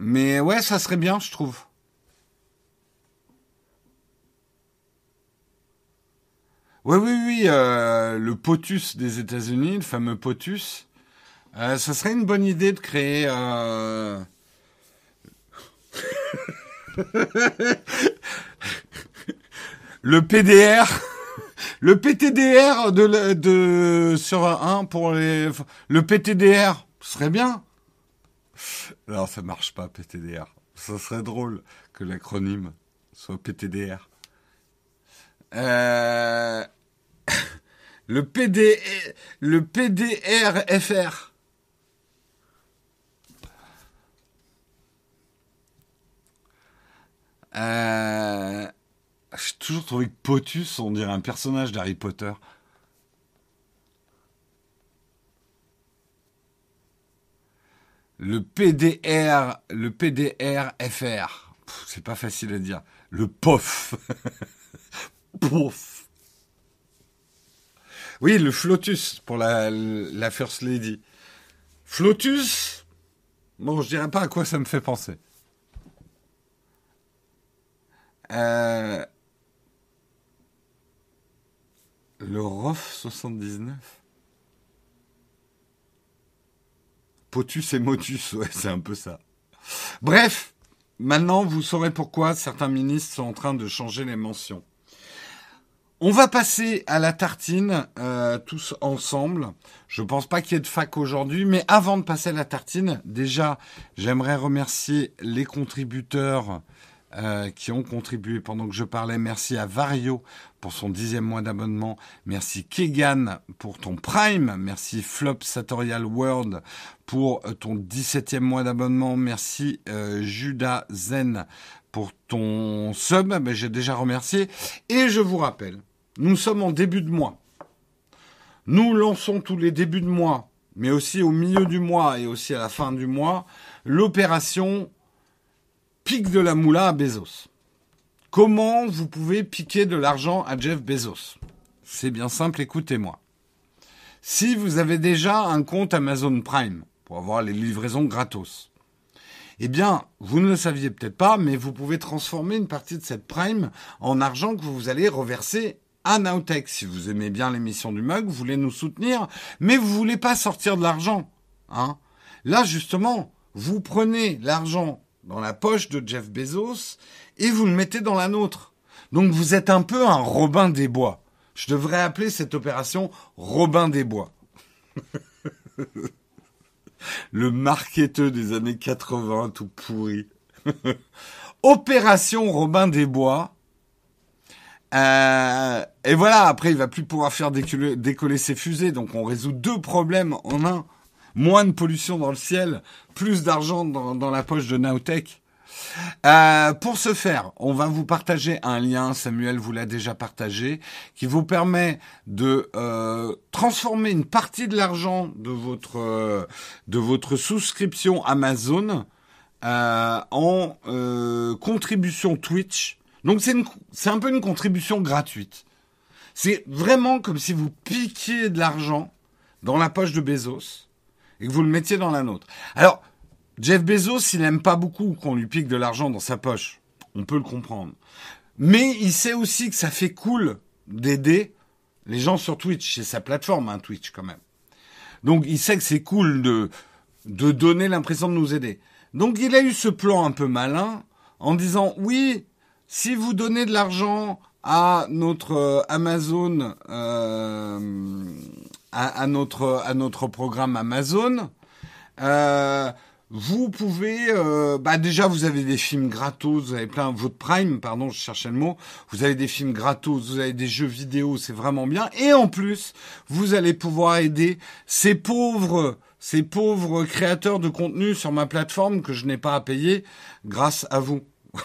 S1: Mais ouais, ça serait bien, je trouve. Oui, oui, oui, euh, le POTUS des États-Unis, le fameux POTUS, euh, ça serait une bonne idée de créer. Euh... le PDR, le PTDR de, de sur un pour les, le PTDR, serait bien. Non, ça marche pas, PTDR. Ça serait drôle que l'acronyme soit PTDR. Euh, le PD, le PDRFR. Euh, j'ai toujours trouvé que Potus, on dirait un personnage d'Harry Potter. Le PDR, le PDR-FR. C'est pas facile à dire. Le POF. POF. Oui, le Flotus pour la, First Lady. Flotus Bon, je dirais pas à quoi ça me fait penser. Euh, le ROF 79 Potus et motus, ouais, c'est un peu ça. Bref, maintenant vous saurez pourquoi certains ministres sont en train de changer les mentions. On va passer à la tartine euh, tous ensemble. Je pense pas qu'il y ait de fac aujourd'hui, mais avant de passer à la tartine, déjà, j'aimerais remercier les contributeurs euh, qui ont contribué pendant que je parlais. Merci à Vario pour son dixième mois d'abonnement. Merci Kegan pour ton Prime. Merci Flop Satorial World pour ton 17e mois d'abonnement. Merci euh, Judas Zen pour ton sub. Ben, J'ai déjà remercié. Et je vous rappelle, nous sommes en début de mois. Nous lançons tous les débuts de mois, mais aussi au milieu du mois et aussi à la fin du mois, l'opération pique de la moula à Bezos. Comment vous pouvez piquer de l'argent à Jeff Bezos? C'est bien simple, écoutez-moi. Si vous avez déjà un compte Amazon Prime pour avoir les livraisons gratos, eh bien, vous ne le saviez peut-être pas, mais vous pouvez transformer une partie de cette Prime en argent que vous allez reverser à Nowtech. Si vous aimez bien l'émission du mug, vous voulez nous soutenir, mais vous voulez pas sortir de l'argent. Hein Là, justement, vous prenez l'argent dans la poche de Jeff Bezos et vous le mettez dans la nôtre. Donc vous êtes un peu un Robin des Bois. Je devrais appeler cette opération Robin des Bois. le marketeux des années 80 tout pourri. opération Robin des Bois euh, et voilà, après, il va plus pouvoir faire décoller, décoller, ses fusées. Donc, on résout deux problèmes en un. Moins de pollution dans le ciel, plus d'argent dans, la poche de Nowtech. Euh, pour ce faire, on va vous partager un lien, Samuel vous l'a déjà partagé, qui vous permet de euh, transformer une partie de l'argent de votre euh, de votre souscription Amazon euh, en contribution Twitch donc c'est un peu une contribution gratuite. C'est vraiment comme si vous piquiez de l'argent dans la poche de Bezos et que vous le mettiez dans la nôtre. Alors, Jeff Bezos, il n'aime pas beaucoup qu'on lui pique de l'argent dans sa poche. On peut le comprendre. Mais il sait aussi que ça fait cool d'aider les gens sur Twitch. C'est sa plateforme, hein, Twitch, quand même. Donc, il sait que c'est cool de, de donner l'impression de nous aider. Donc, il a eu ce plan un peu malin en disant, oui, si vous donnez de l'argent à notre euh, Amazon, euh, à, à, notre à notre programme Amazon, euh, vous pouvez, euh, bah déjà vous avez des films gratos, vous avez plein votre Prime, pardon, je cherchais le mot. Vous avez des films gratos, vous avez des jeux vidéo, c'est vraiment bien. Et en plus, vous allez pouvoir aider ces pauvres ces pauvres créateurs de contenu sur ma plateforme que je n'ai pas à payer grâce à vous.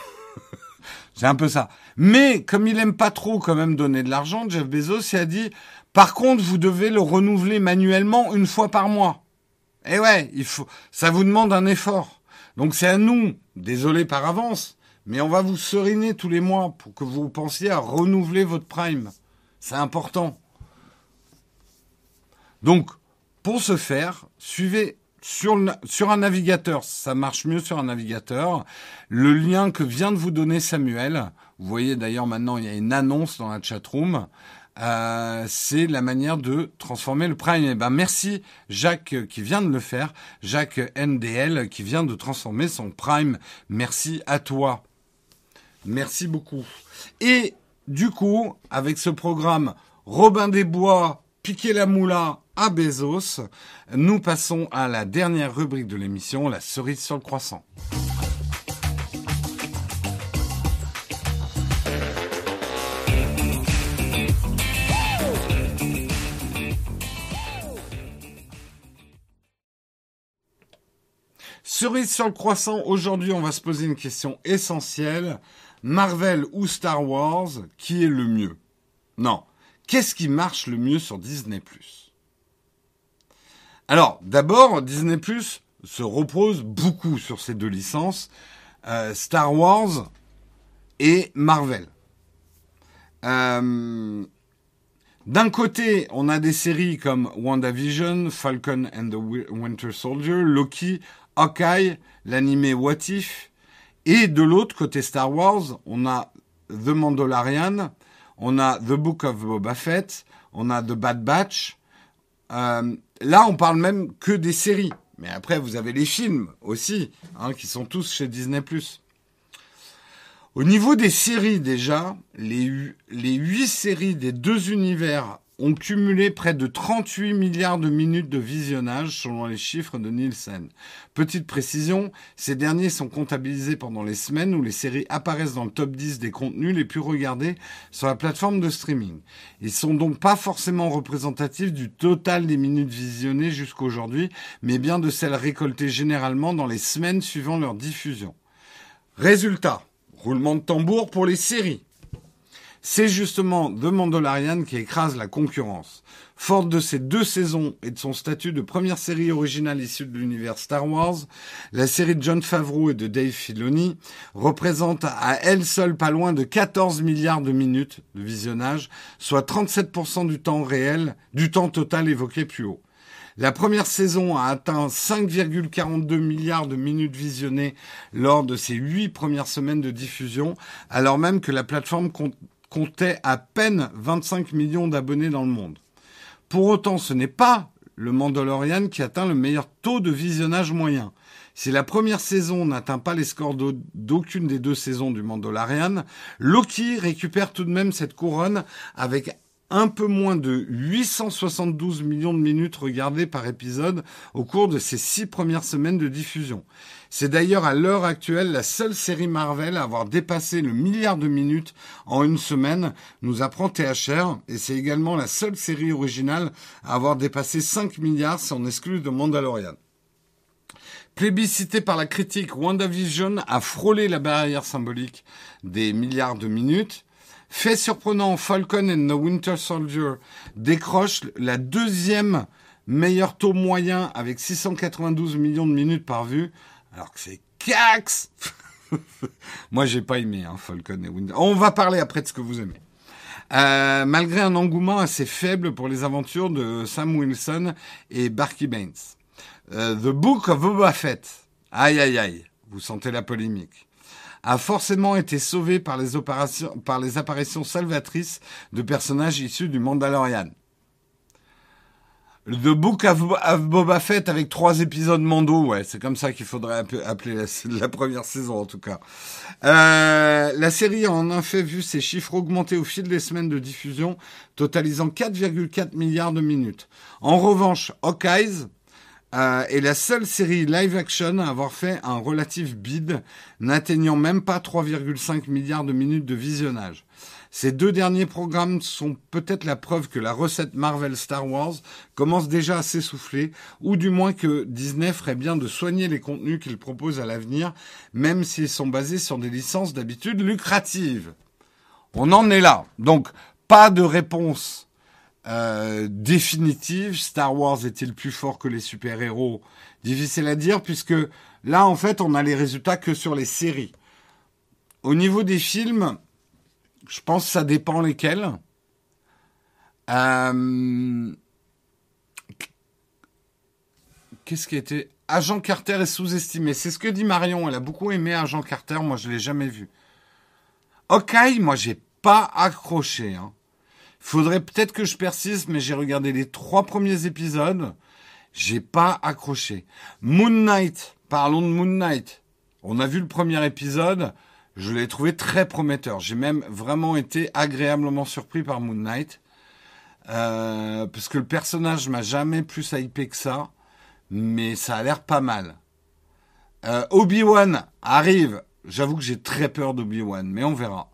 S1: C'est un peu ça. Mais comme il aime pas trop quand même donner de l'argent, Jeff Bezos a dit par contre, vous devez le renouveler manuellement une fois par mois. Eh ouais, ça vous demande un effort. Donc c'est à nous, désolé par avance, mais on va vous seriner tous les mois pour que vous pensiez à renouveler votre prime. C'est important. Donc pour ce faire, suivez sur, sur un navigateur, ça marche mieux sur un navigateur. Le lien que vient de vous donner Samuel, vous voyez d'ailleurs maintenant il y a une annonce dans la chatroom, euh, c'est la manière de transformer le Prime. Eh ben merci Jacques qui vient de le faire, Jacques NDL qui vient de transformer son Prime. Merci à toi. Merci beaucoup. Et du coup, avec ce programme Robin des Bois, Piquer la Moula à Bezos. Nous passons à la dernière rubrique de l'émission, la cerise sur le croissant. Cerise sur le croissant, aujourd'hui on va se poser une question essentielle. Marvel ou Star Wars, qui est le mieux? Non, qu'est-ce qui marche le mieux sur Disney ⁇ alors, d'abord, Disney se repose beaucoup sur ces deux licences, euh, Star Wars et Marvel. Euh, D'un côté, on a des séries comme WandaVision, Falcon and the Winter Soldier, Loki, Hawkeye, l'animé What If, et de l'autre côté Star Wars, on a The Mandalorian, on a The Book of Boba Fett, on a The Bad Batch, euh, là, on parle même que des séries. Mais après, vous avez les films aussi, hein, qui sont tous chez Disney+. Au niveau des séries déjà, les, 8 séries des deux univers ont cumulé près de 38 milliards de minutes de visionnage selon les chiffres de Nielsen. Petite précision, ces derniers sont comptabilisés pendant les semaines où les séries apparaissent dans le top 10 des contenus les plus regardés sur la plateforme de streaming. Ils sont donc pas forcément représentatifs du total des minutes visionnées jusqu'aujourd'hui, mais bien de celles récoltées généralement dans les semaines suivant leur diffusion. Résultat, roulement de tambour pour les séries. C'est justement The Mandalorian qui écrase la concurrence. Forte de ses deux saisons et de son statut de première série originale issue de l'univers Star Wars, la série de John Favreau et de Dave Filoni représente à elle seule pas loin de 14 milliards de minutes de visionnage, soit 37% du temps réel, du temps total évoqué plus haut. La première saison a atteint 5,42 milliards de minutes visionnées lors de ses huit premières semaines de diffusion, alors même que la plateforme compte comptait à peine 25 millions d'abonnés dans le monde. Pour autant, ce n'est pas le Mandalorian qui atteint le meilleur taux de visionnage moyen. Si la première saison n'atteint pas les scores d'aucune des deux saisons du Mandalorian, Loki récupère tout de même cette couronne avec un peu moins de 872 millions de minutes regardées par épisode au cours de ses six premières semaines de diffusion. C'est d'ailleurs à l'heure actuelle la seule série Marvel à avoir dépassé le milliard de minutes en une semaine, nous apprend THR, et c'est également la seule série originale à avoir dépassé 5 milliards si on exclut de Mandalorian. Plébiscité par la critique, WandaVision a frôlé la barrière symbolique des milliards de minutes. Fait surprenant, Falcon and the Winter Soldier décroche la deuxième meilleur taux moyen avec 692 millions de minutes par vue, alors que c'est Cax Moi, j'ai pas aimé hein, Falcon et Winter. On va parler après de ce que vous aimez. Euh, malgré un engouement assez faible pour les aventures de Sam Wilson et Barky Baines. Euh, The Book of Boba Fett, aïe aïe aïe, vous sentez la polémique, a forcément été sauvé par les, opérations, par les apparitions salvatrices de personnages issus du Mandalorian. The Book of, Boba Fett avec trois épisodes Mando, ouais, c'est comme ça qu'il faudrait appeler la, première saison en tout cas. Euh, la série a en effet vu ses chiffres augmenter au fil des semaines de diffusion, totalisant 4,4 milliards de minutes. En revanche, Hawkeyes euh, est la seule série live action à avoir fait un relatif bid, n'atteignant même pas 3,5 milliards de minutes de visionnage. Ces deux derniers programmes sont peut-être la preuve que la recette Marvel Star Wars commence déjà à s'essouffler, ou du moins que Disney ferait bien de soigner les contenus qu'il propose à l'avenir, même s'ils sont basés sur des licences d'habitude lucratives. On en est là. Donc, pas de réponse euh, définitive. Star Wars est-il plus fort que les super-héros? Difficile à dire, puisque là, en fait, on a les résultats que sur les séries. Au niveau des films, je pense que ça dépend lesquels. Euh, qu'est-ce qui était? Agent Carter est sous-estimé. C'est ce que dit Marion. Elle a beaucoup aimé Agent Carter. Moi, je l'ai jamais vu. Ok, moi, j'ai pas accroché. Hein. Faudrait peut-être que je persiste, mais j'ai regardé les trois premiers épisodes. J'ai pas accroché. Moon Knight. Parlons de Moon Knight. On a vu le premier épisode. Je l'ai trouvé très prometteur. J'ai même vraiment été agréablement surpris par Moon Knight. Euh, parce que le personnage m'a jamais plus hypé que ça. Mais ça a l'air pas mal. Euh, Obi-Wan arrive. J'avoue que j'ai très peur d'Obi-Wan, mais on verra.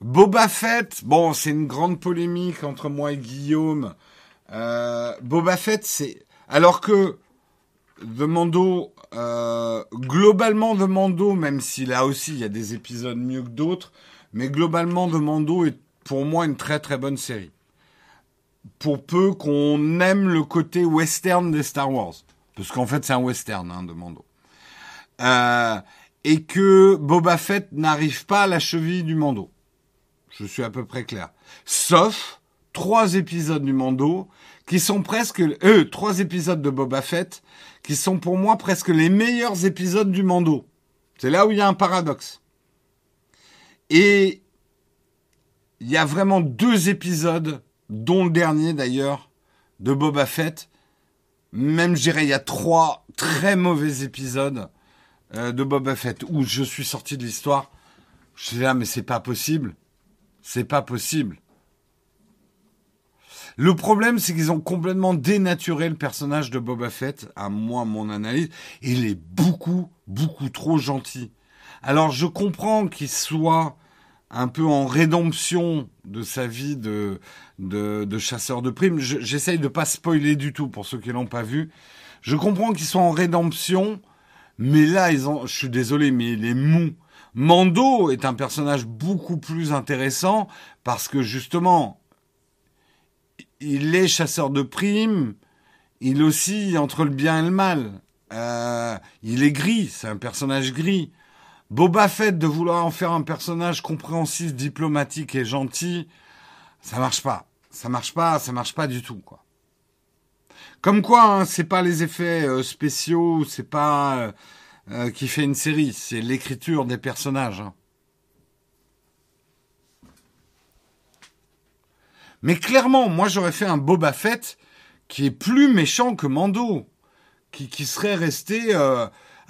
S1: Boba Fett, bon, c'est une grande polémique entre moi et Guillaume. Euh, Boba Fett, c'est alors que The Mando, euh, globalement The Mando, même si là aussi il y a des épisodes mieux que d'autres, mais globalement The Mando est pour moi une très très bonne série. Pour peu qu'on aime le côté western des Star Wars, parce qu'en fait c'est un western hein, de Mando. Euh, et que Boba Fett n'arrive pas à la cheville du Mando. Je suis à peu près clair. Sauf trois épisodes du Mando qui sont presque, eux, trois épisodes de Boba Fett, qui sont pour moi presque les meilleurs épisodes du Mando. C'est là où il y a un paradoxe. Et il y a vraiment deux épisodes, dont le dernier d'ailleurs, de Boba Fett. Même, je dirais, il y a trois très mauvais épisodes euh, de Boba Fett où je suis sorti de l'histoire. Je suis là, mais c'est pas possible. C'est pas possible. Le problème, c'est qu'ils ont complètement dénaturé le personnage de Boba Fett, à moi, mon analyse. Il est beaucoup, beaucoup trop gentil. Alors, je comprends qu'il soit un peu en rédemption de sa vie de, de, chasseur de primes. J'essaye de pas spoiler du tout pour ceux qui l'ont pas vu. Je comprends qu'ils soient en rédemption, mais là, ils ont, je suis désolé, mais il est mou. Mando est un personnage beaucoup plus intéressant parce que justement, il est chasseur de primes, il oscille entre le bien et le mal. Euh, il est gris, c'est un personnage gris. Boba Fett de vouloir en faire un personnage compréhensif, diplomatique et gentil, ça marche pas. Ça marche pas, ça marche pas du tout, quoi. Comme quoi, hein, c'est pas les effets euh, spéciaux, c'est pas euh, euh, qui fait une série, c'est l'écriture des personnages. Mais clairement, moi j'aurais fait un Boba Fett qui est plus méchant que Mando, qui, qui serait resté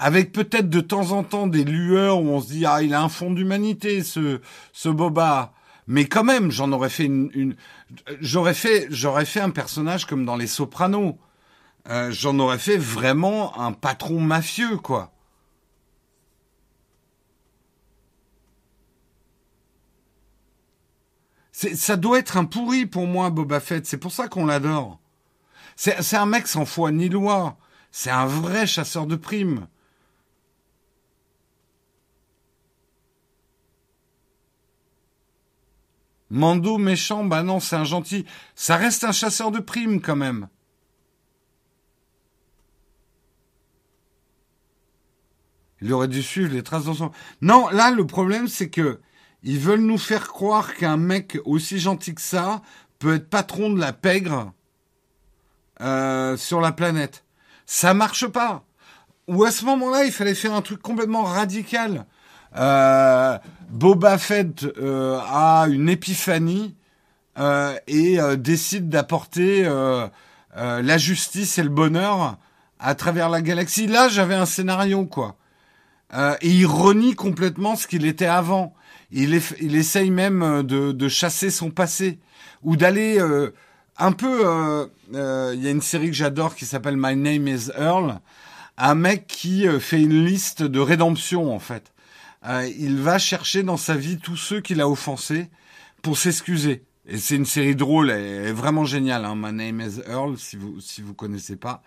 S1: avec peut-être de temps en temps des lueurs où on se dit ah il a un fond d'humanité ce ce Boba, mais quand même j'en aurais fait une, une j'aurais fait j'aurais fait un personnage comme dans Les Sopranos, euh, j'en aurais fait vraiment un patron mafieux quoi. Ça doit être un pourri pour moi, Boba Fett. C'est pour ça qu'on l'adore. C'est un mec sans foi ni loi. C'est un vrai chasseur de primes. Mando méchant, bah non, c'est un gentil. Ça reste un chasseur de primes quand même. Il aurait dû suivre les traces son... Non, là, le problème, c'est que ils veulent nous faire croire qu'un mec aussi gentil que ça peut être patron de la pègre euh, sur la planète. Ça marche pas. Ou à ce moment-là, il fallait faire un truc complètement radical. Euh, Boba Fett euh, a une épiphanie euh, et décide d'apporter la justice et le bonheur à travers la galaxie. Là, j'avais un scénario, quoi. et il renie complètement ce qu'il était avant. Il, il essaye même de, de, chasser son passé ou d'aller un peu. Il y a une série que j'adore qui s'appelle My Name Is Earl. Un mec qui fait une liste de rédemption en fait. Euh, il va chercher dans sa vie tous ceux qu'il a offensés pour s'excuser. Et c'est une série drôle, est vraiment géniale. Hein. My Name is Earl, si vous si vous connaissez pas.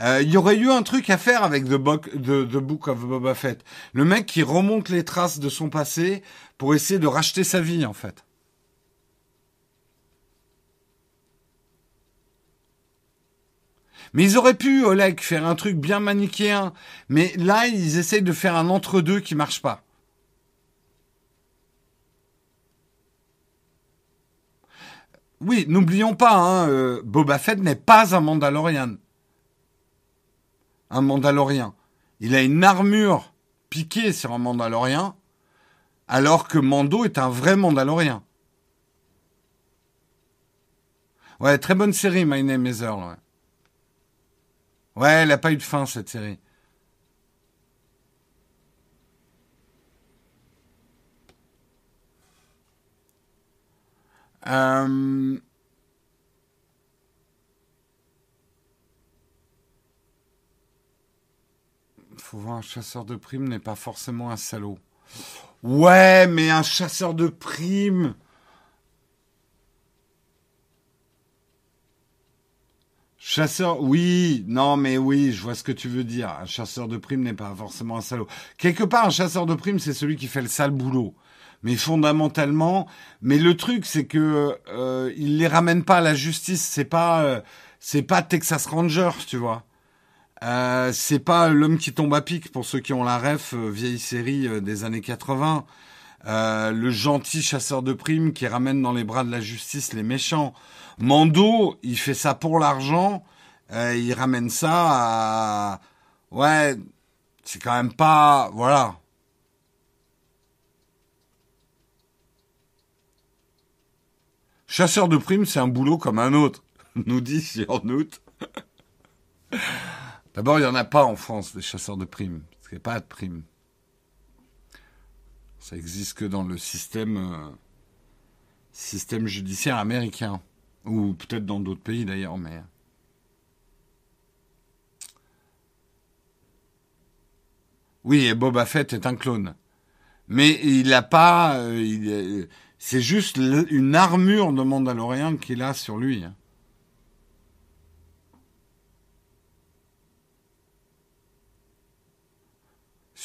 S1: Euh, il y aurait eu un truc à faire avec The Book, of Boba Fett. Le mec qui remonte les traces de son passé pour essayer de racheter sa vie, en fait. Mais ils auraient pu, Oleg, faire un truc bien manichéen. Mais là, ils essayent de faire un entre-deux qui marche pas. Oui, n'oublions pas, hein, euh, Boba Fett n'est pas un Mandalorian. Un Mandalorien. Il a une armure piquée sur un Mandalorien, alors que Mando est un vrai Mandalorien. Ouais, très bonne série, My Name is Earl. Ouais, elle n'a pas eu de fin, cette série. Euh... Un chasseur de primes n'est pas forcément un salaud. Ouais, mais un chasseur de primes. Chasseur, oui, non, mais oui, je vois ce que tu veux dire. Un chasseur de primes n'est pas forcément un salaud. Quelque part, un chasseur de primes, c'est celui qui fait le sale boulot. Mais fondamentalement, mais le truc, c'est que euh, il les ramène pas à la justice. C'est pas, euh, c'est pas Texas Rangers, tu vois. Euh, c'est pas l'homme qui tombe à pic pour ceux qui ont la ref, euh, vieille série des années 80. le gentil chasseur de primes qui ramène dans les bras de la justice les méchants. Mando, il fait ça pour l'argent, euh, il ramène ça à... Ouais, c'est quand même pas... Voilà. Chasseur de primes, c'est un boulot comme un autre, nous dit sur août. D'abord, il n'y en a pas en France, des chasseurs de primes, parce qu'il n'y a pas de primes. Ça existe que dans le système, euh, judiciaire américain. Ou peut-être dans d'autres pays d'ailleurs, mais. Oui, et Boba Fett est un clone. Mais il n'a pas. Euh, c'est juste une armure de Mandalorian qu'il a sur lui. Hein.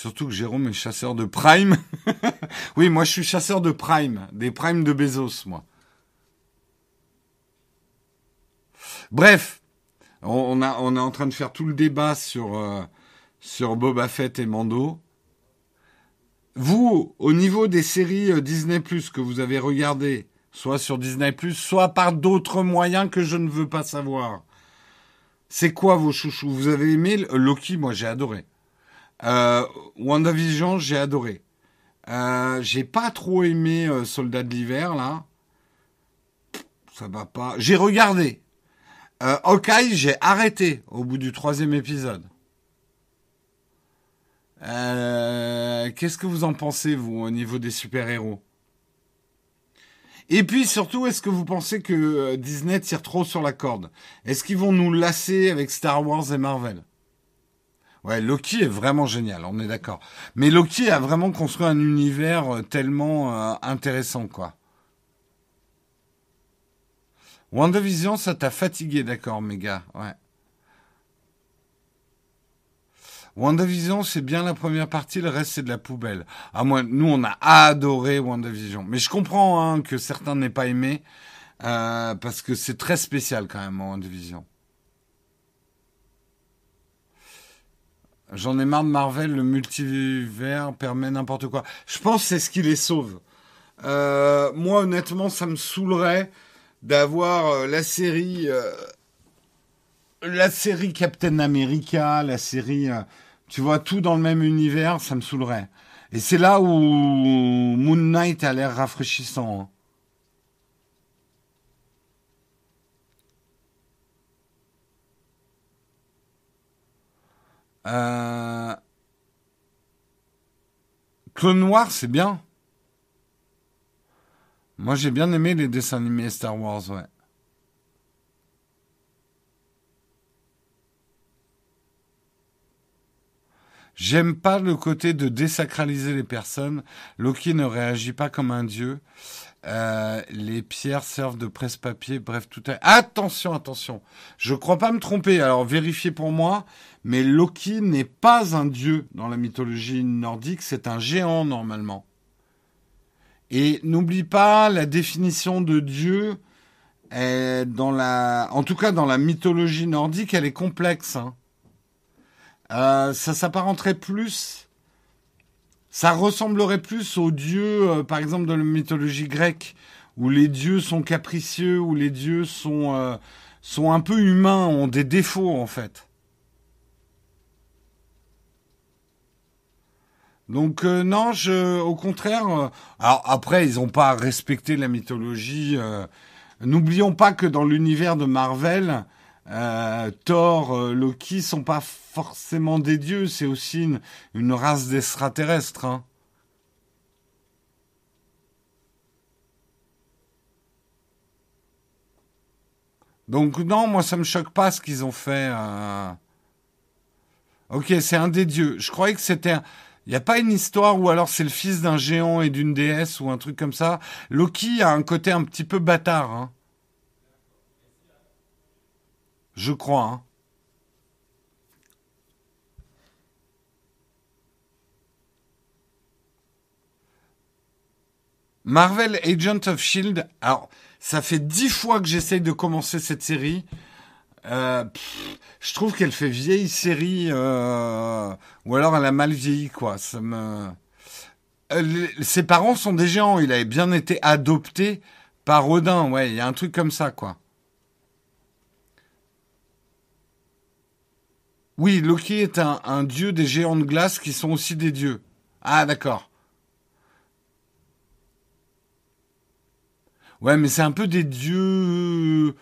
S1: Surtout que Jérôme est chasseur de Prime. oui, moi je suis chasseur de Prime, des Prime de Bezos, moi. Bref, on, est en train de faire tout le débat sur, euh, Boba Fett et Mando. Vous, au niveau des séries euh, Disney Plus que vous avez regardées, soit sur Disney soit par d'autres moyens que je ne veux pas savoir, c'est quoi vos chouchous? Vous avez aimé Loki? Moi, j'ai adoré. Euh, WandaVision, j'ai adoré. Euh, j'ai pas trop aimé euh, Soldat de l'hiver là. Ça va pas. J'ai regardé. Euh, j'ai arrêté au bout du troisième épisode. Euh, Qu'est-ce que vous en pensez vous au niveau des super héros Et puis surtout, est-ce que vous pensez que Disney tire trop sur la corde? Est-ce qu'ils vont nous lasser avec Star Wars et Marvel? Ouais, Loki est vraiment génial, on est d'accord. Mais Loki a vraiment construit un univers euh, tellement euh, intéressant, quoi. WandaVision, ça t'a fatigué, d'accord, mes gars, ouais. WandaVision, c'est bien la première partie, le reste, c'est de la poubelle. Ah, moi, nous, on a adoré WandaVision. Mais je comprends hein, que certains n'aient pas aimé, euh, parce que c'est très spécial quand même, WandaVision. J'en ai marre de Marvel, le multivers permet n'importe quoi. Je pense que c'est ce qui les sauve. Euh, moi, honnêtement, ça me saoulerait d'avoir euh, la série, euh, la série Captain America, la série, tu vois, tout dans le même univers, ça me saoulerait. Et c'est là où Moon Knight a l'air rafraîchissant. Hein. Euh... Clone Noir, c'est bien. Moi, j'ai bien aimé les dessins animés Star Wars, ouais. J'aime pas le côté de désacraliser les personnes. Loki ne réagit pas comme un dieu. Euh, les pierres servent de presse-papier, bref, tout est... Attention, attention. Je crois pas me tromper, alors vérifiez pour moi, mais Loki n'est pas un dieu dans la mythologie nordique, c'est un géant normalement. Et n'oublie pas la définition de dieu, dans la... en tout cas dans la mythologie nordique, elle est complexe. Hein. Euh, ça s'apparenterait plus ça ressemblerait plus aux dieux, euh, par exemple, de la mythologie grecque, où les dieux sont capricieux, où les dieux sont, euh, sont un peu humains, ont des défauts en fait. Donc euh, non, je, au contraire. alors après, ils n'ont pas respecté la mythologie. N'oublions pas que dans l'univers de Marvel, euh, Thor, euh, Loki sont pas forcément des dieux, c'est aussi une, race d'extraterrestres. Hein. Donc non, moi ça me choque pas ce qu'ils ont fait. Euh. Ok, c'est un des dieux. Je croyais que c'était Il n'y a pas une histoire où alors c'est le fils d'un géant et d'une déesse ou un truc comme ça. Loki a un côté un petit peu bâtard. Hein. Je crois. Hein. Marvel Agent of Shield. Alors, ça fait dix fois que j'essaye de commencer cette série. Euh, je trouve qu'elle fait vieille série, euh, ou alors elle a mal vieilli, quoi. Euh, ses parents sont des géants. Il avait bien été adopté par Odin. Ouais, il y a un truc comme ça, quoi. Oui, Loki est un, dieu des géants de glace qui sont aussi des dieux. Ah, d'accord. Ouais, mais c'est un peu des dieux.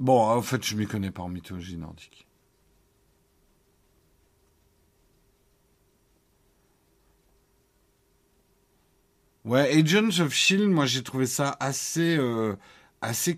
S1: Bon, en fait, je m'y connais pas en mythologie nordique. Ouais, Agents of Shield, moi j'ai trouvé ça assez, euh, assez